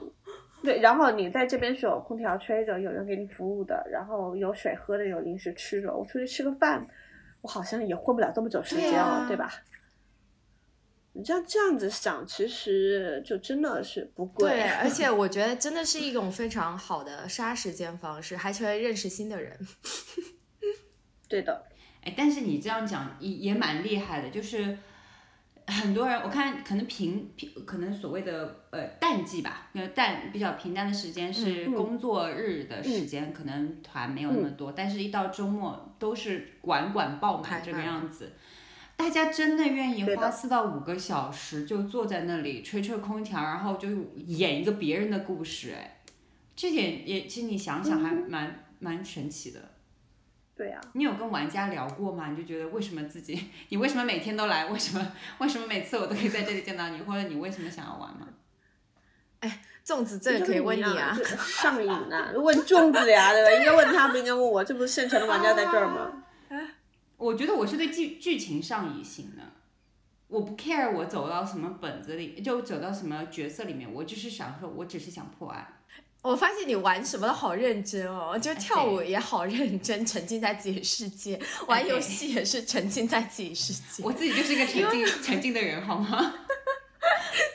S1: 对，然后你在这边是有空调吹着，有人给你服务的，然后有水喝的，有零食吃着。我出去吃个饭，我好像也混不了这么久时间了，
S3: 对啊
S1: 对吧？你这样这样子想，其实就真的是不贵。
S3: 对，而且 [laughs] 我觉得真的是一种非常好的杀时间方式，还可以认识新的人。[laughs]
S1: 对的，
S2: 哎，但是你这样讲也也蛮厉害的，就是很多人我看可能平平可能所谓的呃淡季吧，淡比较平淡的时间是工作日的时间，可能团没有那么多，但是一到周末都是管管爆满这个样子。大家真的愿意花四到五个小时就坐在那里吹吹空调，然后就演一个别人的故事，哎，这点也其实你想想还蛮、蛮神奇的。
S1: 对啊、
S2: 你有跟玩家聊过吗？你就觉得为什么自己，你为什么每天都来？为什么为什么每次我都可以在这里见到你？或者你为什么想要玩吗？
S3: 哎粽子这个可以问你啊
S1: 这，上瘾啊！[laughs] 问粽子呀，对吧？应该问他，不应该问我。这不是现成的玩家在这儿吗？[laughs]
S2: 我觉得我是对剧剧情上瘾型的，我不 care 我走到什么本子里，就走到什么角色里面，我就是想说，我只是想破案。
S3: 我发现你玩什么都好认真哦，就跳舞也好认真，沉浸在自己世界；玩游戏也是沉浸在自己世界。
S2: 我自己就是一个沉浸沉浸的人，好吗？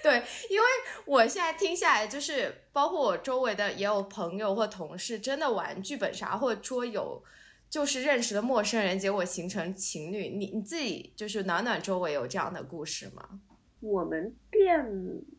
S3: 对，因为我现在听下来，就是包括我周围的也有朋友或同事，真的玩剧本杀或者桌游，就是认识的陌生人，结果形成情侣。你你自己就是暖暖周围有这样的故事吗？
S1: 我们店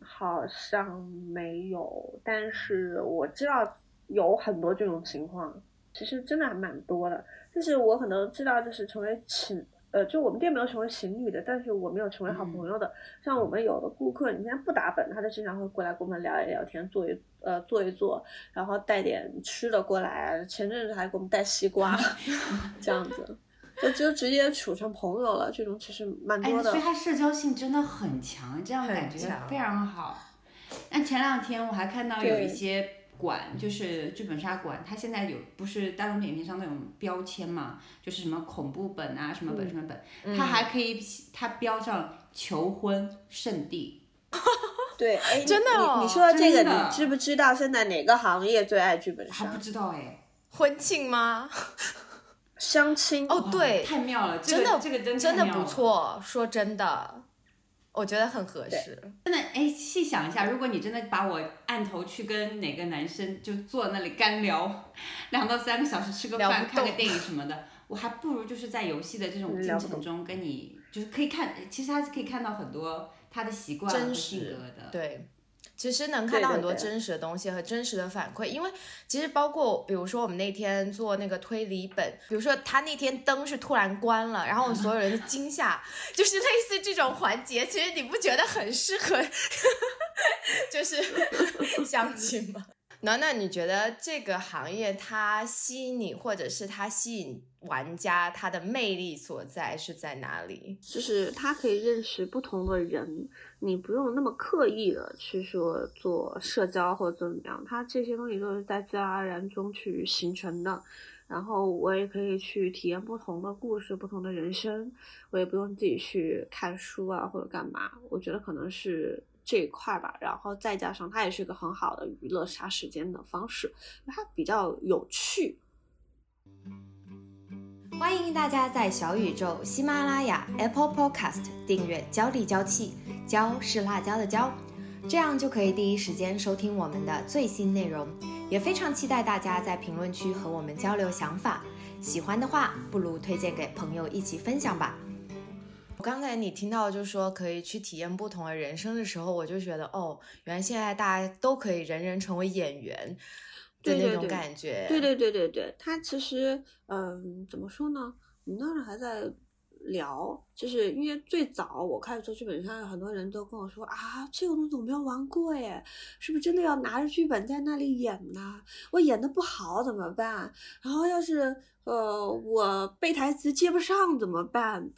S1: 好像没有，但是我知道有很多这种情况，其实真的还蛮多的。就是我可能知道，就是成为情，呃，就我们店没有成为情侣的，但是我没有成为好朋友的。像我们有的顾客，你现在不打本，他就经常会过来跟我们聊一聊天，坐一呃坐一坐，然后带点吃的过来。前阵子还给我们带西瓜，[laughs] 这样子。就就直接处成朋友了，这种其实蛮
S2: 哎，
S1: 多的。
S2: 所以他社交性真的很强，这样感觉非常好。那前两天我还看到有一些馆，就是剧本杀馆，它现在有不是大众点评上那种标签嘛，就是什么恐怖本啊，什么本
S1: 嗯
S2: 什么本，它还可以它标上求婚圣地。[laughs]
S1: 对，哎，
S3: 真的哦
S1: 你你说这个，你知不知道现在哪个行业最爱剧本杀
S2: 还不？知道哎，
S3: 婚庆吗？[laughs]
S1: 相亲。
S3: 哦，对，
S2: 太妙了，这
S3: 真的
S2: 个这个真
S3: 真的不。错。说真的，我觉得很合适。
S2: 真的，哎，细想一下，如果你真的把我按头去跟哪个男生就坐那里干聊两到三个小时，吃个饭、看个电影 [laughs] 什么的，我还不如就是在游戏的这种进程中跟你，就是可以看，其实他是可以看到很多他的习惯和
S3: 真
S2: 性
S3: 实
S2: 格的。
S3: 对，其实能看到很多真实的东西和真实的反馈，因为其实包括比如说我们那天做那个推理本，比如说他那天灯是突然关了，然后我们所有人的惊吓，就是类似这种环节，其实你不觉得很适合，[laughs] 就是 [laughs] 相亲吗？暖暖，你觉得这个行业它吸引你，或者是它吸引玩家，它的魅力所在是在哪里？
S1: 就是它可以认识不同的人，你不用那么刻意的去说做社交或者怎么样，它这些东西都是在自然而然中去形成的。然后我也可以去体验不同的故事、不同的人生，我也不用自己去看书啊或者干嘛。我觉得可能是这一块吧，然后再加上它也是一个很好的娱乐杀时间的方式，它比较有趣。
S3: 欢迎大家在小宇宙、喜马拉雅、Apple Podcast 订阅“焦里焦气”，椒是辣椒的椒，这样就可以第一时间收听我们的最新内容。也非常期待大家在评论区和我们交流想法，喜欢的话不如推荐给朋友一起分享吧。我刚才你听到就是说可以去体验不同的人生的时候，我就觉得哦，原来现在大家都可以人人成为演员的那种
S1: 对对对
S3: 感觉。
S1: 对对对对对，他其实，嗯，怎么说呢？我们当时还在聊，就是因为最早我开始做剧本杀，有很多人都跟我说啊，这个东西我没有玩过耶，是不是真的要拿着剧本在那里演呢？我演的不好怎么办？然后要是呃我背台词接不上怎么办？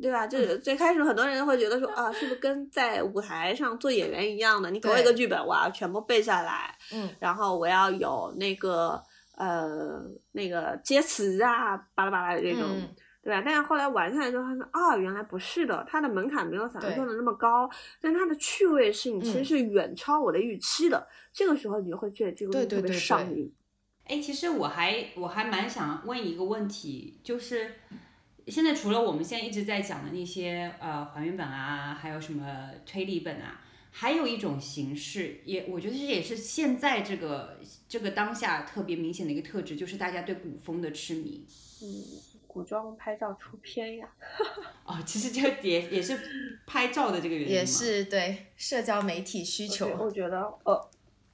S1: 对吧？就是最开始很多人会觉得说啊，是不是跟在舞台上做演员一样的？你给我一个剧本，我要全部背下来，
S3: 嗯，
S1: 然后我要有那个呃那个接词啊，巴拉巴拉的这种，
S3: 嗯
S1: 对吧？但是后来玩下来之后，他说啊，原来不是的，它的门槛没有想象中的那么高，但它的趣味性其实
S3: 嗯
S1: 是远超我的预期的。这个时候你就会觉得这个东西特别
S3: 对对对对
S1: 上瘾。
S2: 哎，其实我还我还蛮想问一个问题，就是现在除了我们现在一直在讲的那些呃还原本啊，还有什么推理本啊，还有一种形式，也我觉得这也是现在这个这个当下特别明显的一个特质，就是大家对古风的痴迷。
S1: 嗯，古装拍照出片呀，[laughs]
S2: 哦，其实这也也是拍照的这个原因
S3: 也是对社交媒体需求。
S1: 我觉得呃，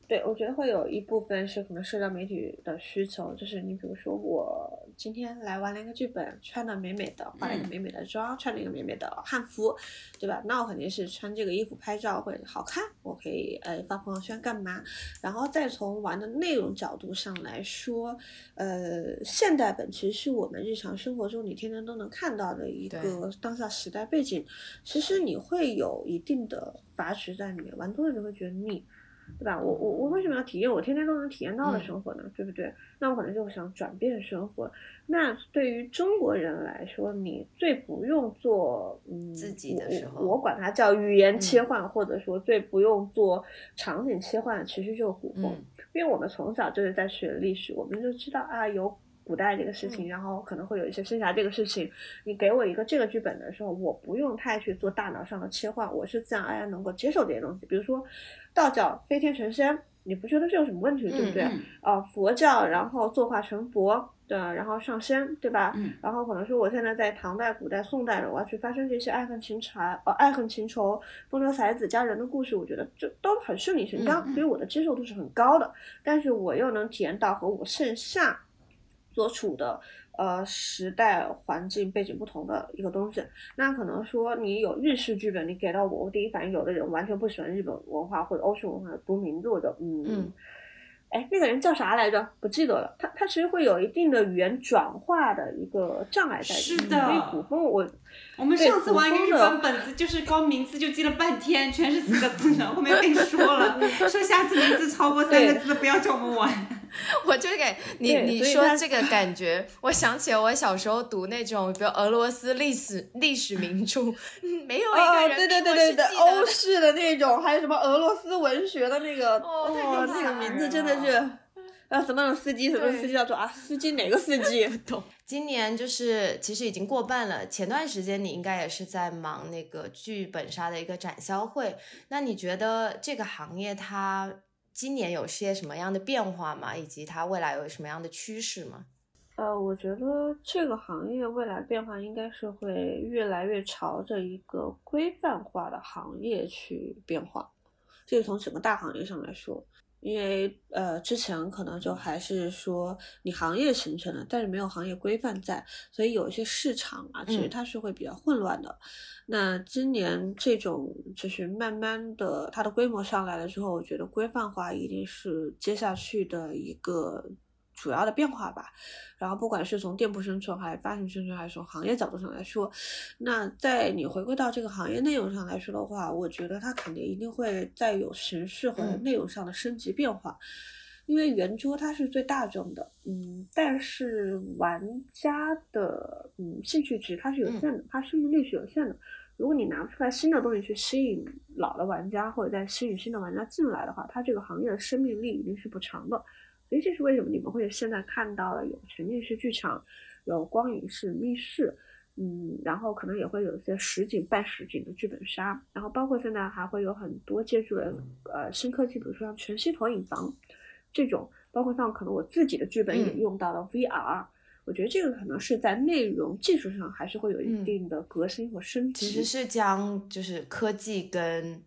S1: 对，我觉得会有一部分是可能社交媒体的需求，就是你比如说我今天来玩了一个剧本，穿的美美的，化了一个
S2: 嗯
S1: 美美的妆，穿了一个美美的汉服，对吧？那我肯定是穿这个衣服拍照会好看，我可以呃发朋友圈干嘛？然后再从玩的内容角度上来说，呃，现代本其实是我们日常生活中你天天都能看到的一个当下时代背景，其实你会有一定的阀值在里面，玩多了就会觉得腻。对吧？我我我为什么要体验我天天都能体验到的
S3: 嗯
S1: 生活呢？对不对？那我可能就想转变生活。那对于中国人来说，你最不用做嗯
S3: 自己的时候
S1: 我我管它叫语言切
S3: 嗯
S1: 换，或者说最不用做场景切换，其实就是古风。
S3: 嗯
S1: 因为我们从小就是在学历史，我们就知道啊，有古代这个事情，然后可能会有一些仙侠这个事情。你给我一个这个剧本的时候，我不用太去做大脑上的切换，我是自然而然能够接受这些东西。比如说道教飞天成仙，你不觉得这有什么问题，对不对？
S2: 嗯
S1: 啊、佛教然后作化成佛，对？然后上仙，对吧？
S2: 嗯
S1: 然后可能说我现在在唐代、古代、宋代的，我要去发生这些爱恨情仇、呃爱恨情仇、风流才子佳人的故事，我觉得这都很顺理成章，所以我的接受度是很高的。但是我又能体验到和我线下所处的呃时代环境背景不同的一个东西。那可能说你有日式剧本，你给到我，我第一反应有的人完全不喜欢日本文化或者欧式文化，读名字我就嗯。
S3: 嗯
S1: 哎，那个人叫啥来着？不记得了。他他其实会有一定的语言转化的一个障碍在里面。
S2: 是的
S1: 所以古风我
S2: 我们上次玩一个日本本子，就是光名字就记了半天，全是四个字的。后面跟你说了，[laughs] 说下次名字超过三个字不要叫我们玩。[laughs]
S3: 我就给你你说这个感觉，我想起了我小时候读那种，比如俄罗斯历史历史名著，嗯没有一个
S1: 哦，对对对对对，欧式的那种，还有什么俄罗斯文学的那个，
S3: 哦
S1: 那个名字真的是，啊，什么种司机，什么司机叫做啊，司机哪个司机？[laughs]
S3: 不懂今年就是其实已经过半了，前段时间你应该也是在忙那个剧本杀的一个展销会，那你觉得这个行业它今年有些什么样的变化吗？以及它未来有什么样的趋势吗？
S1: 呃，我觉得这个行业未来变化应该是会越来越朝着一个规范化的行业去变化，这是从整个大行业上来说。因为呃，之前可能就还是说你行业形成了，但是没有行业规范在，所以有一些市场啊，其实
S3: 嗯
S1: 它是会比较混乱的。那今年这种就是慢慢的它的规模上来了之后，我觉得规范化一定是接下去的一个主要的变化吧。然后不管是从店铺生存，还是发行生存，还是从行业角度上来说，那在你回归到这个行业内容上来说的话，我觉得它肯定一定会再有形式和
S3: 嗯
S1: 内容上的升级变化。因为圆桌它是最大众的，嗯，但是玩家的嗯兴趣值它是有限的，它生命力是有限的。如果你拿不出来新的东西去吸引老的玩家，或者再吸引新的玩家进来的话，它这个行业的生命力一定是不长的。所以这是为什么你们会现在看到了有沉浸式剧场，有光影式密室，嗯，然后可能也会有一些实景半实景的剧本杀，然后包括现在还会有很多借助了呃新科技，比如说像全息投影房这种，包括像可能我自己的剧本也
S3: 嗯。
S1: 用到了 VR，、我觉得这个可能是在内容技术上还是会有一
S3: 嗯。
S1: 定的革新和升级。
S3: 其实是将就是科技跟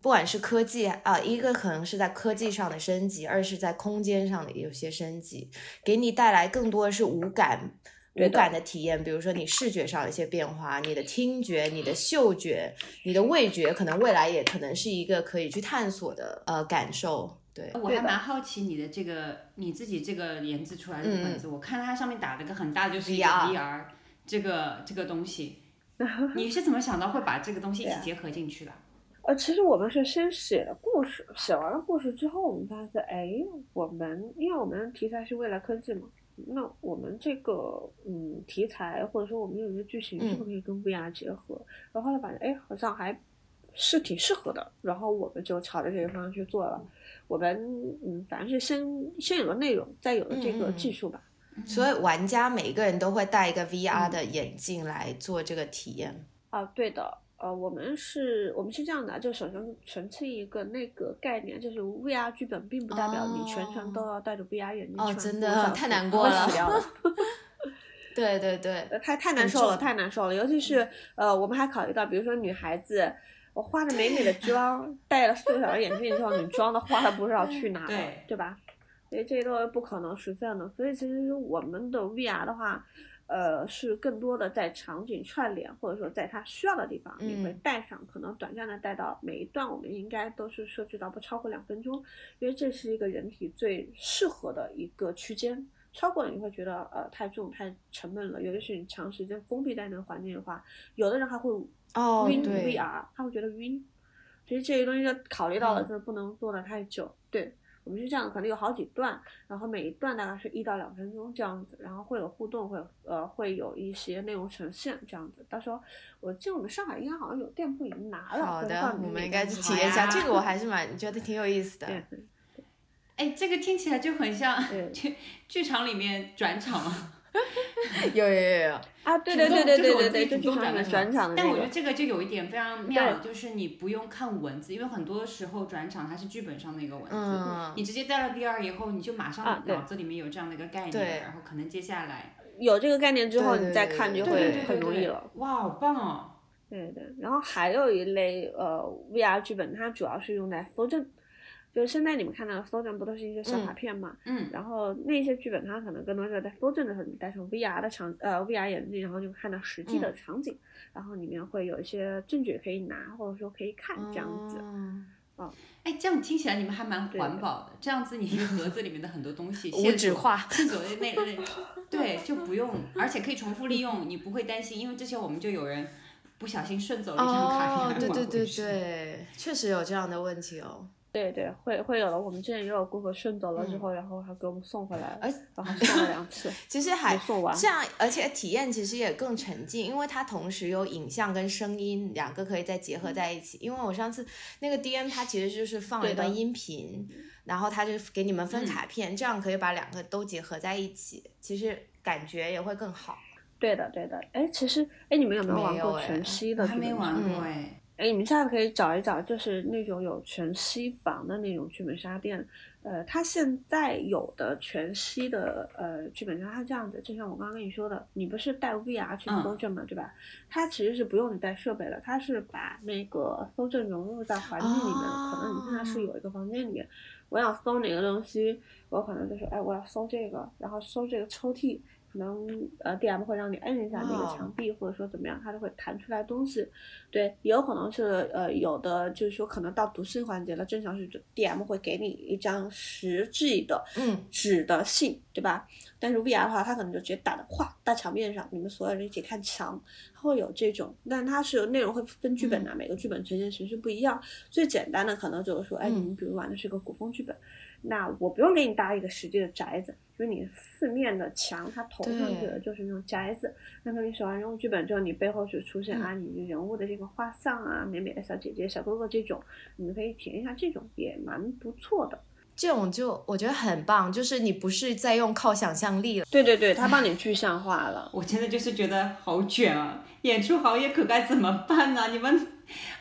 S3: 不管是科技啊、一个可能是在科技上的升级，二是在空间上的有些升级，给你带来更多的是无感。无感的体验，比如说你视觉上的一些变化，你的听觉、你的嗅觉、你的味觉，可能未来也可能是一个可以去探索的呃感受。对，
S2: 我还蛮好奇你的这个你自己这个研制出来的
S3: 嗯
S2: 本子，我看它上面打了个很大，就是一个
S3: VR
S2: VR 这个这个东西，[laughs] 你是怎么想到会把这个东西一起结合进去的？
S1: 呃，其实我们是先写了故事，写完了故事之后，我们发现，哎，我们因为我们题材是未来科技嘛，那我们这个嗯题材或者说我们有一个剧情是不是可以跟 VR 结合？然后后来发现，哎，好像还是挺适合的，然后我们就朝着这个方向去做了。我们嗯，反正是先先有了内容，再有了这个技术吧。
S3: 所以玩家每一个人都会带一个 VR 的眼镜来做这个体验。
S1: 啊，对的，呃，我们是，我们是这样的，就首先澄清一个那个概念，就是 VR 剧本并不代表你全程都要戴着 VR 眼镜
S3: 哦
S1: 全部
S3: 真的太难过了。[laughs] 对对对，
S1: 呃太太难受了，太难受了。尤其是呃，我们还考虑到，比如说女孩子，我化着美美的 [laughs] 妆，戴了四个小时眼镜之后，你妆都花了不知道去哪了，
S2: 对
S1: 对吧？所以这些都是不可能实现的。所以其实我们的 VR 的话，呃，是更多的在场景串联，或者说在它需要的地方，你会
S3: 嗯
S1: 带上，可能短暂的带到每一段，我们应该都是设置到不超过两分钟，因为这是一个人体最适合的一个区间。超过了你会觉得呃太重太沉闷了，尤其是你长时间封闭在那个环境的话，有的人还会晕 VR，他会觉得晕。其实这些东西就考虑到了，
S3: 嗯
S1: 就是不能做的太久。对我们是这样，可能有好几段，然后每一段大概是一到两分钟这样子，然后会有互动，会有呃会有一些内容呈现这样子。到时候我记得我们上海应该好像有店铺已经拿了，
S3: 好的我们应该去体验一下，这个我还是 [laughs] 蛮觉得挺有意思的。
S1: 对对
S2: 哎，这个听起来就很像剧剧场里面转场啊。[laughs]
S3: 有有有有，
S1: 啊，对对对对
S2: 就是我自
S1: 对对对，
S2: 己主动转的
S1: 就剧场里面转场的
S2: 但我觉得。这个就有一点非常妙，就是你不用看文字，因为很多时候转场它是剧本上的一个文字，
S3: 嗯
S2: 你直接带了 VR 以后，你就马上脑子里面有这样的一个概念，
S3: 对
S2: 然后可能接下来
S1: 有这个概念之后，
S3: 对对
S1: 你再
S3: 对
S1: 看就
S3: 对
S2: 对对对
S1: 会很容易了。
S2: 哇，好棒哦！
S1: 对对，然后还有一类呃 VR 剧本，它主要是用在 f o r 就是现在你们看到的 f o r 不都是一些小卡片嘛？
S2: 嗯，
S1: 然后那些剧本它可能更多是在 f o r 的时候，你戴上 VR 的场呃 VR 眼镜，然后就看到实际的
S2: 嗯
S1: 场景，然后里面会有一些证据可以拿，或者说可以看这样子。
S3: 哦
S2: 哎，这样听起来你们还蛮环保的，这样子你一个盒子里面的很多东西，
S3: 无纸化
S2: 线索的那类，对，就不用，而且可以重复利用，你不会担心，因为之前我们就有人不小心顺走了一张卡
S3: 哦
S2: 片，，
S3: 对对对对，确实有这样的问题哦。
S1: 对对，会会有的。我们之前也有顾客顺走了之
S3: 嗯
S1: 后，然后还给我们送回来，
S3: 而
S1: 然后送了两次。[laughs]
S3: 其实还
S1: 没送完
S3: 这样，而且体验其实也更沉浸，因为它同时有影像跟声音两个可以再结合在一起。因为我上次那个 DM 它其实就是放了一段音频，然后它就给你们分
S2: 嗯
S3: 卡片，这样可以把两个都结合在一起，其实感觉也会更好。
S1: 对的对的，哎，其实哎，你们有没有玩过全息的
S2: 我还？没玩过
S3: 嗯
S2: 哎。
S1: 哎，你们下次可以找一找，就是那种有全息房的那种剧本杀店。呃，它现在有的全息的呃剧本杀，它这样子，就像我刚刚跟你说的，你不是带 VR 去
S2: 嗯
S1: 搜证嘛，对吧？它其实是不用你带设备的，它是把那个搜证融入在环境里面。可能你现在是有一个房间里面，我想搜哪个东西，我可能就是哎，我要搜这个，然后搜这个抽屉。可能呃，DM 会让你摁一下那个墙壁，或者说怎么样，它就会弹出来东西。对，也有可能是呃，有的就是说可能到读信环节了，正常是 DM 会给你一张实际的
S3: 嗯
S1: 纸的信，对吧？但是 VR 的话，它可能就直接打的画大墙面上，你们所有人一起看墙，它会有这种，但它是有内容会分剧本的，每个剧本呈现形式不一样。最简单的可能就是说，哎，你们比如玩的是个古风剧本，那我不用给你搭一个实际的宅子，就是你四面的墙，它投上去的就是那种宅子。那么你手上人物剧本之后，你背后就出现啊，你人物的这个画像啊，美美的小姐姐、小哥哥这种，你们可以体验一下这种，也蛮不错的。
S3: 这种就我觉得很棒，就是你不是在用靠想象力了。
S1: 对对对，他帮你具象化了。
S2: 我真的就是觉得好卷啊！演出行业可该怎么办呢？你们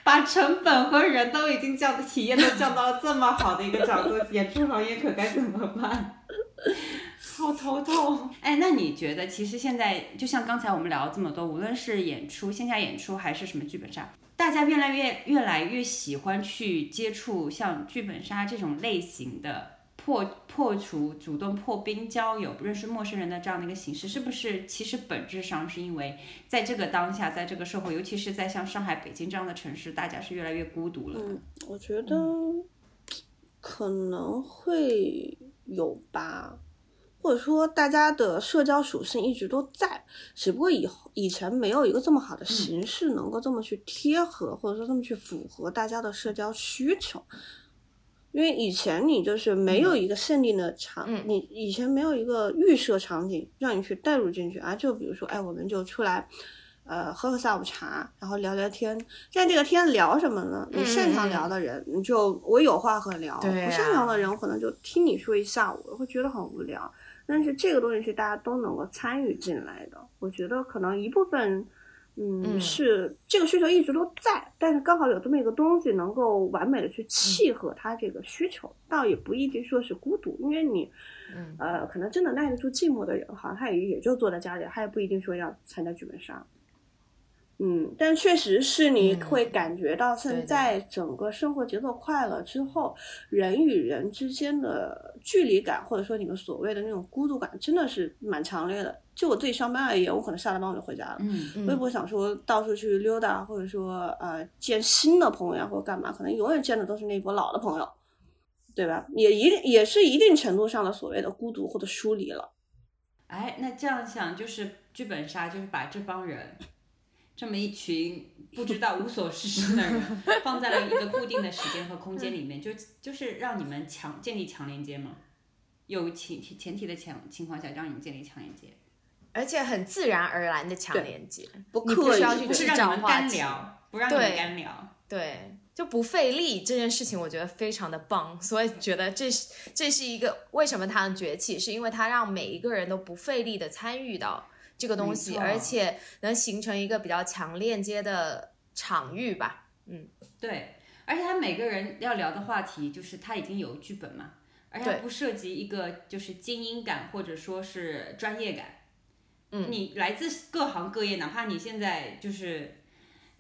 S2: 把成本和人都已经降，体验都降到了这么好的一个角度，[laughs] 演出行业可该怎么办？[laughs] 好头痛。哎，那你觉得，其实现在就像刚才我们聊了这么多，无论是演出、线下演出还是什么剧本杀，大家越来越越来越喜欢去接触像剧本杀这种类型的破破除、主动破冰交友、认识陌生人的这样的一个形式，是不是？其实本质上是因为在这个当下，在这个社会，尤其是在像上海、北京这样的城市，大家是越来越孤独了的。
S1: 嗯，我觉得可能会有吧，或者说大家的社交属性一直都在，只不过以后以前没有一个这么好的形式能够这么去贴合，或者说这么去符合大家的社交需求。因为以前你就是没有一个限定的场，
S3: 嗯
S1: 你以前没有一个预设场景让你去带入进去啊，就比如说，哎，我们就出来，呃，喝个下午茶，然后聊聊天。现在这个天聊什么呢？你擅长聊的人，你就我有话可聊；
S3: 对
S1: 不擅
S3: 啊
S1: 长的人，可能就听你说一下午，我会觉得很无聊。但是这个东西是大家都能够参与进来的，我觉得可能一部分。嗯，
S3: 嗯
S1: 是这个需求一直都在，但是刚好有这么一个东西能够完美的去契合他这个需求，倒也不一定说是孤独，因为你，
S3: 嗯
S1: 呃，可能真的耐得住寂寞的人好像，他也也就坐在家里，他也不一定说要参加剧本杀。嗯，但确实是你
S3: 嗯
S1: 会感觉到现在整个生活节奏快了之后，人与人之间的距离感，或者说你们所谓的那种孤独感，真的是蛮强烈的。就我自己上班而言，我可能下了班我就回家了。
S2: 嗯
S3: 嗯
S1: 我也不会想说到处去溜达，或者说呃见新的朋友呀，或者干嘛，可能永远见的都是那波老的朋友，对吧？也一定也是一定程度上的所谓的孤独或者疏离了。
S2: 哎，那这样想就是剧本杀，就是把这帮人，这么一群 [laughs] 不知道无所事事的人，放在了一个固定的时间和空间里面，就就是让你们强建立强连接嘛。有前提前提的情情况下，让你们建立强连接，
S3: 而且很自然而然的强连接，
S1: 不
S3: 需要去制
S2: 不是让你们
S3: 造话题。
S2: 干聊，不让你们干聊。
S3: 对，就不费力这件事情，我觉得非常的棒，所以觉得这是这是一个为什么它能崛起，是因为它让每一个人都不费力的参与到这个东西，而且能形成一个比较强链接的场域吧。嗯，
S2: 对，而且他每个人要聊的话题，就是他已经有剧本嘛，而且不涉及一个就是精英感或者说是专业感。
S3: 嗯
S2: 你来自各行各业，哪怕你现在就是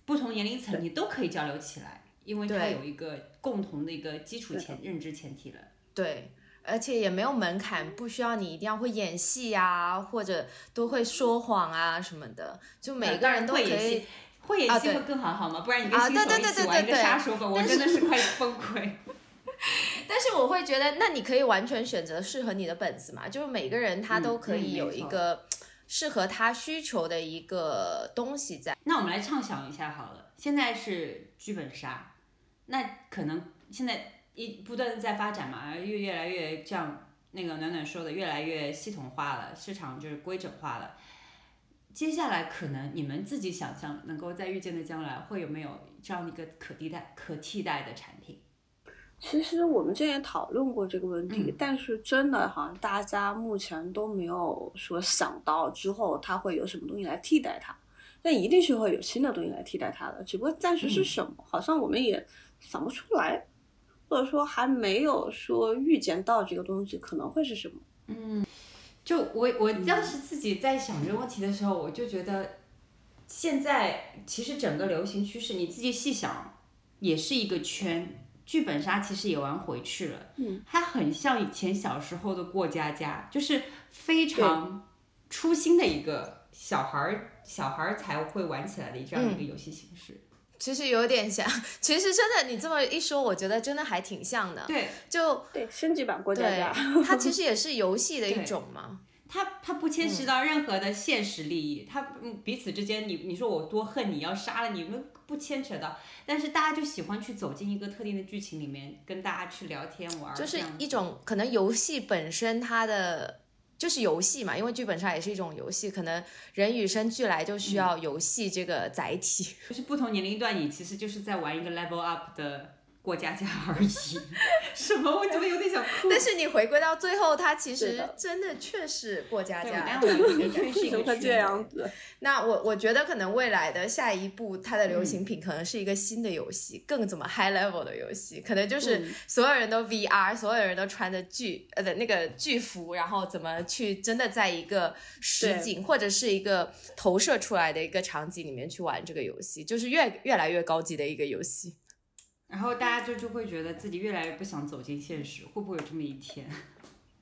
S2: 不同年龄层，你都可以交流起来，因为它有一个共同的一个基础前认知前提了。
S3: 对。而且也没有门槛，不需要你一定要会演戏啊，或者都会说谎啊什么的，就每个人都可以
S2: 会演戏。会演
S3: 啊对
S2: 戏会更好，好吗？不然你跟
S3: 啊
S2: 新手一起玩一个杀手本，我真的是快崩溃。[laughs]
S3: 但是我会觉得，那你可以完全选择适合你的本子嘛，就是每个人他都可以有一个适合他需求的一个东西在。
S2: 那我们来畅想一下好了，现在是剧本杀，那可能现在一不断的在发展嘛，越越来越像那个暖暖说的，越来越系统化了，市场就是规整化了。接下来可能你们自己想象，能够在预见的将来会有没有这样的一个可替代、可替代的产品？
S1: 其实我们之前讨论过这个问题，
S2: 嗯
S1: 但是真的好像大家目前都没有说想到之后它会有什么东西来替代它，但一定是会有新的东西来替代它的，只不过暂时是
S2: 嗯
S1: 什么，好像我们也想不出来，或者说还没有说预见到这个东西可能会是什么。
S2: 嗯就我我当时自己在想这个问题的时候，我就觉得，现在其实整个流行趋势，你自己细想，也是一个圈。剧本杀其实也玩回去了，
S1: 嗯，
S2: 它很像以前小时候的过家家，就是非常初心的一个小孩儿小孩儿才会玩起来的这样一个游戏形式。
S3: 其实有点像，[laughs] 其实真的你这么一说，我觉得真的还挺像的。
S2: 对，
S3: 就
S1: 对，升级版过家
S3: 对
S1: 家，，
S3: 它其实也是游戏的一种嘛。
S2: 它它不牵涉到任何的现实利益，它嗯彼此之间，你你说我多恨你要杀了你们不牵扯到，但是大家就喜欢去走进一个特定的剧情里面，跟大家去聊天玩儿，
S3: 就是一种可能游戏本身它的就是游戏嘛，因为剧本杀也是一种游戏，可能人与生俱来就需要游戏这个载体。[laughs]
S2: 就是不同年龄段，你其实就是在玩一个 level up 的过家家而已。[laughs] 什么？我怎么有点想哭？
S3: 但是你回归到最后，它其实真的确实过家家。
S2: 刚刚我的确是
S1: 为
S2: 一
S1: 什么会这样子？
S3: 那我我觉得可能未来的下一步，它的流
S2: 嗯
S3: 行品可能是一个新的游戏，更怎么 high level 的游戏，可能就是
S1: 嗯
S3: 所有人都 VR，所有人都穿着剧呃的那个剧服，然后怎么去真的在一个实景或者是一个投射出来的一个场景里面去玩这个游戏，就是越越来越高级的一个游戏。
S2: 然后大家就就会觉得自己越来越不想走进现实，会不会有这么一天？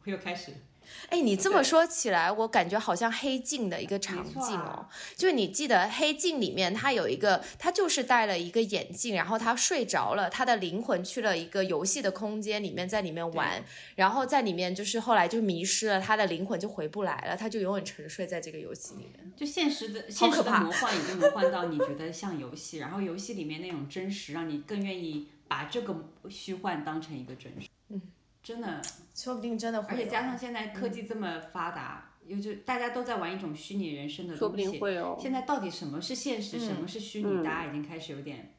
S2: 我 [laughs] 又开始
S3: 哎，你这么说起来，我感觉好像黑镜的一个场景哦
S2: 啊，
S3: 就你记得黑镜里面，他有一个，他就是戴了一个眼镜，然后他睡着了，他的灵魂去了一个游戏的空间里面，在里面玩，然后在里面就是后来就迷失了，他的灵魂就回不来了，他就永远沉睡在这个游戏里面。
S2: 就现实的现实的魔幻已经 [laughs] 魔幻到你觉得像游戏，然后游戏里面那种真实，让你更愿意把这个虚幻当成一个真实。
S3: 嗯，
S2: 真的，
S3: 说不定真的会，
S2: 而且加上现在科技这么发达，又就大家都在玩一种虚拟人生的
S1: 说不
S2: 东西。
S1: 定会哦。
S2: 现在到底什么是现实，什么是虚拟，
S1: 嗯
S2: 大家已经开始有点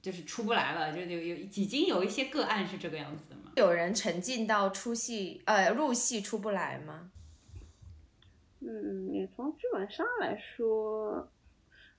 S2: 就是出不来了，就有有已经有一些个案是这个样子的嘛。
S3: 有人沉浸到出戏呃入戏出不来吗？
S1: 嗯，你从剧本上来说，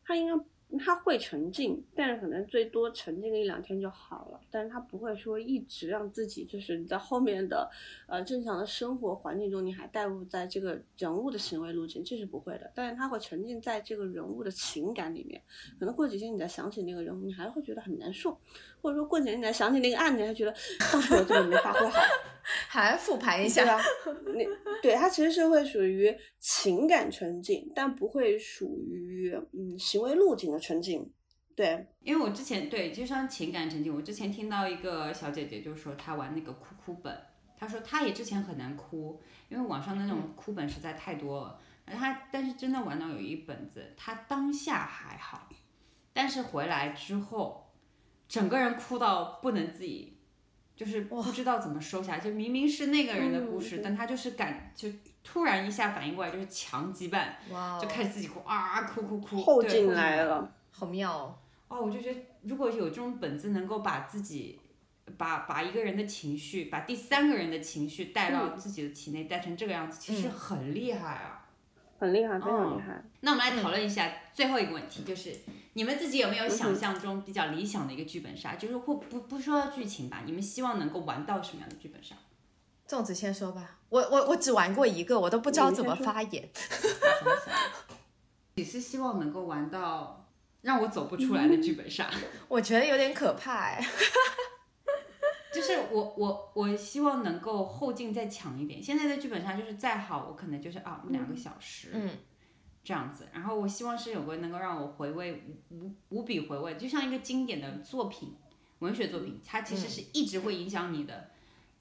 S1: 他应该他会沉浸，但是可能最多沉浸个一两天就好了，但是他不会说一直让自己就是你在后面的呃正常的生活环境中，你还带入在这个人物的行为路径，这是不会的。但是他会沉浸在这个人物的情感里面，可能过几天你再想起那个人，你还会觉得很难受，或者说过几年你再想起那个案子，你还觉得当时我怎么没发挥好。[laughs]
S3: 还复盘一下，
S1: 对啊？你对它其实是会属于情感沉浸，但不会属于嗯行为路径的沉浸。对，
S2: 因为我之前对，就像情感沉浸，我之前听到一个小姐姐就说她玩那个哭哭本，她说她也之前很难哭，因为网上那种哭本实在太多了。她但是真的玩到有一本子，她当下还好，但是回来之后，整个人哭到不能自己，就是不知道怎么收下来。就明明是那个人的故事，
S1: 嗯
S2: 但他就是感就突然一下反应过来，就是强羁绊，
S3: 哇哦，
S2: 就开始自己哭啊，哭哭哭，
S1: 后
S2: 对
S1: 进来。了。
S3: 好妙哦。
S2: 哦，我就觉得如果有这种本子，能够把自己。把把一个人的情绪，把第三个人的情绪带到自己的体内，带成这个样子，其实
S3: 嗯
S2: 很厉害啊。
S1: 很厉害，非常
S2: 哦
S1: 厉害。
S2: 那我们来讨论一下最后一个问题，就是你们自己有没有想象中比较理想的一个剧本杀？就是不不不说剧情吧，你们希望能够玩到什么样的剧本杀？
S3: 粽子先说吧，我我我只玩过一个，我都不知道怎么
S1: 你先说
S3: 发言。[laughs]
S2: 你是希望能够玩到让我走不出来的剧本杀？[laughs]
S3: 我觉得有点可怕哎。[laughs]
S2: 就是我我我希望能够后劲再强一点。现在的剧本杀就是再好，我可能就是啊两个小时，
S3: 嗯，
S2: 这样子。然后我希望是有个能够让我回味无无无比回味，就像一个经典的作品，文学作品，它其实是一直会影响你的。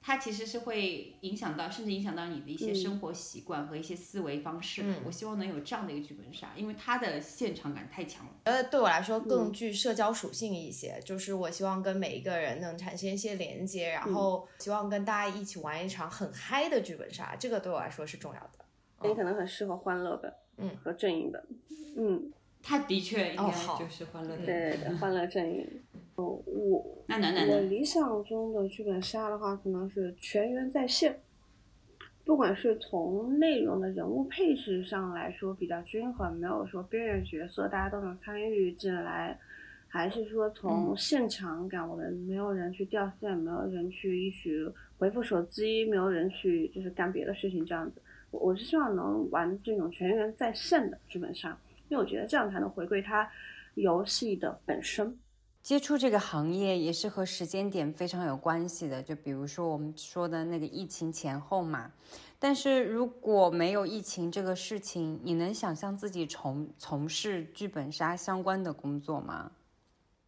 S2: 它其实是会影响到，甚至影响到你的一些
S1: 嗯
S2: 生活习惯和一些思维方式。
S3: 嗯
S2: 我希望能有这样的一个剧本杀，因为它的现场感太强了。
S3: 呃，对我来说
S1: 嗯
S3: 更具社交属性一些，就是我希望跟每一个人能产生一些连接，然
S1: 嗯
S3: 后希望跟大家一起玩一场很嗨的剧本杀，这个对我来说是重要的。
S1: 你可能很适合欢乐本，
S3: 嗯，
S1: 和阵营本，嗯，
S2: 它的确应该就是欢乐的。
S1: 对对对，欢乐阵营。哦，我？我理想中的剧本杀的话，可能是全员在线，不管是从内容的人物配置上来说比较均衡，没有说边缘角色大家都能参与进来，还是说从
S2: 嗯
S1: 现场感，我们没有人去掉线，没有人去一起回复手机，没有人去就是干别的事情这样子。我我是希望能玩这种全员在线的剧本杀，因为我觉得这样才能回归它游戏的本身。
S4: 接触这个行业也是和时间点非常有关系的，就比如说我们说的那个疫情前后嘛。但是如果没有疫情这个事情，你能想象自己从从事剧本杀相关的工作吗？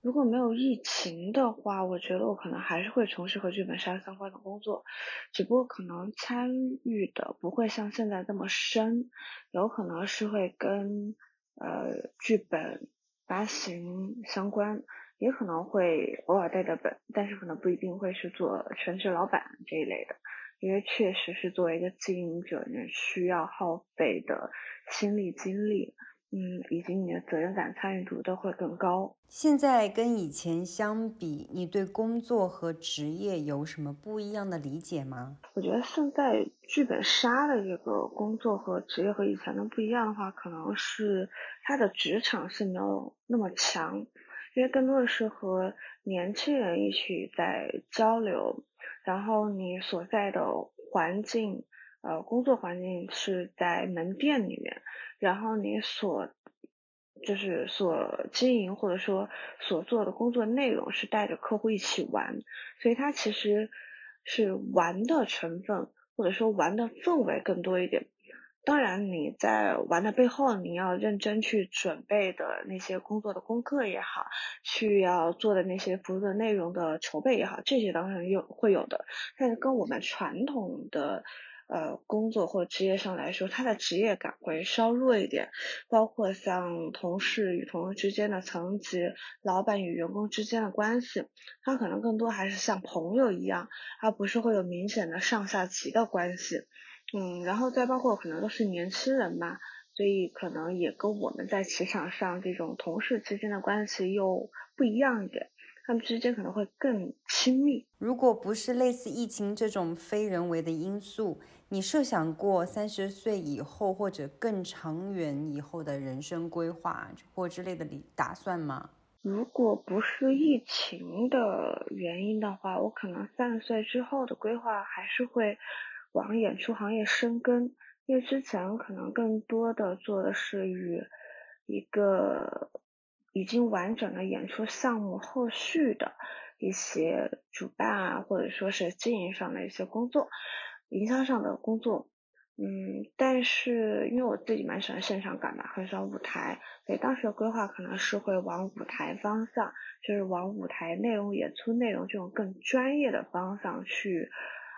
S5: 如果没有疫情的话，我觉得我可能还是会从事和剧本杀相关的工作，只不过可能参与的不会像现在这么深，有可能是会跟呃剧本发行相关，也可能会偶尔带带本，但是可能不一定会是做全职老板这一类的，因为确实是作为一个经营者，你需要耗费的心力、精力，嗯，以及你的责任感、参与度都会更高。
S4: 现在跟以前相比，你对工作和职业有什么不一样的理解吗？
S5: 我觉得现在剧本杀的这个工作和职业和以前的不一样的话，可能是它的职场性没有那么强，因为更多的是和年轻人一起在交流，然后你所在的环境，呃，工作环境是在门店里面，然后你所就是所经营或者说所做的工作内容是带着客户一起玩，所以它其实是玩的成分或者说玩的氛围更多一点。当然，你在玩的背后，你要认真去准备的那些工作的功课也好，去要做的那些服务的内容的筹备也好，这些当然有会有的。但是跟我们传统的呃工作或职业上来说，它的职业感会稍弱一点，包括像同事与同事之间的层级，老板与员工之间的关系，它可能更多还是像朋友一样，而不是会有明显的上下级的关系。嗯，然后再包括可能都是年轻人嘛，所以可能也跟我们在职场上这种同事之间的关系又不一样一点，他们之间可能会更亲密。
S4: 如果不是类似疫情这种非人为的因素，你设想过三十岁以后或者更长远以后的人生规划或之类的理打算吗？
S5: 如果不是疫情的原因的话，我可能三十岁之后的规划还是会往演出行业深耕，因为之前可能更多的做的是与一个已经完整的演出项目后续的一些主办啊，或者说是经营上的一些工作，营销上的工作。嗯，但是因为我自己蛮喜欢现场感嘛，很喜欢舞台，所以当时的规划可能是会往舞台方向，就是往舞台内容、演出内容这种更专业的方向去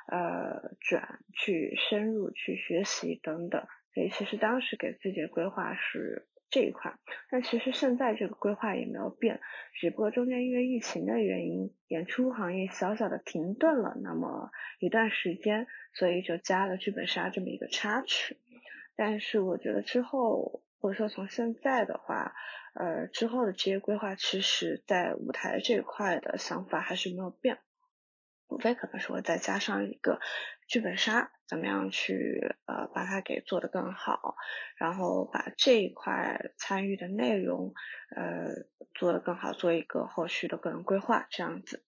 S5: 呃转、去深入、去学习等等。所以其实当时给自己的规划是这一块，但其实现在这个规划也没有变，只不过中间因为疫情的原因，演出行业小小的停顿了那么一段时间，所以就加了剧本杀这么一个插曲。但是我觉得之后或者说从现在的话，呃，之后的职业规划，其实在舞台这一块的想法还是没有变，无非可能说再加上一个剧本杀，怎么样去呃把它给做得更好，然后把这一块参与的内容呃做得更好，做一个后续的个人规划，这样子。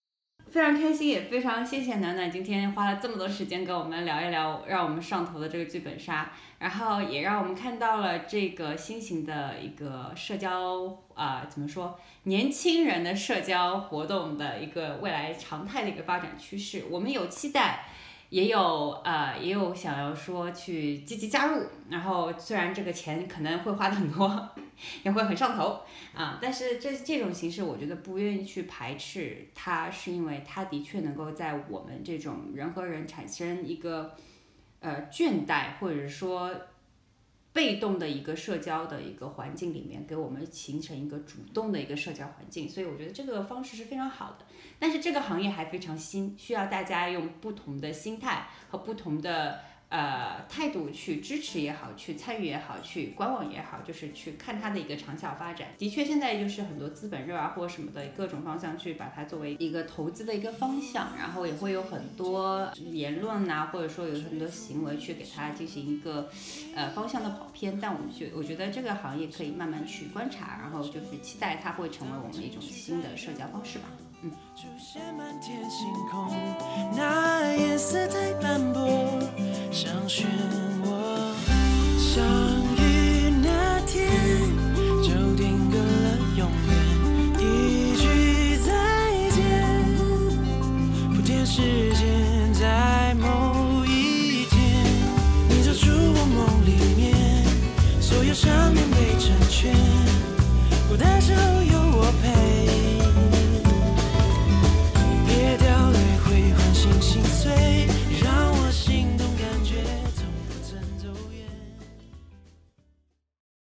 S2: 非常开心，也非常谢谢暖暖今天花了这么多时间跟我们聊一聊，让我们上头的这个剧本杀，然后也让我们看到了这个新型的一个社交啊、怎么说，年轻人的社交活动的一个未来常态的一个发展趋势，我们有期待。也有呃，也有想要说去积极加入，然后虽然这个钱可能会花的很多，[laughs] 也会很上头啊，但是这这种形式我觉得不愿意去排斥它，是因为它的确能够在我们这种人和人产生一个呃倦怠或者说被动的一个社交的一个环境里面，给我们形成一个主动的一个社交环境，所以我觉得这个方式是非常好的。但是这个行业还非常新，需要大家用不同的心态和不同的呃态度去支持也好，去参与也好，去观望也好，就是去看它的一个长效发展。的确，现在就是很多资本热啊或者什么的各种方向去把它作为一个投资的一个方向，然后也会有很多言论呐、或者说有很多行为去给它进行一个呃方向的跑偏。但我们觉我觉得这个行业可以慢慢去观察，然后就是期待它会成为我们一种新的社交方式吧。
S6: 出现满天星空，那颜色太斑驳，像旋涡相遇那天就定格了永远一句再见铺垫时间在某一天你走出我梦里面所有想念被成全孤单时候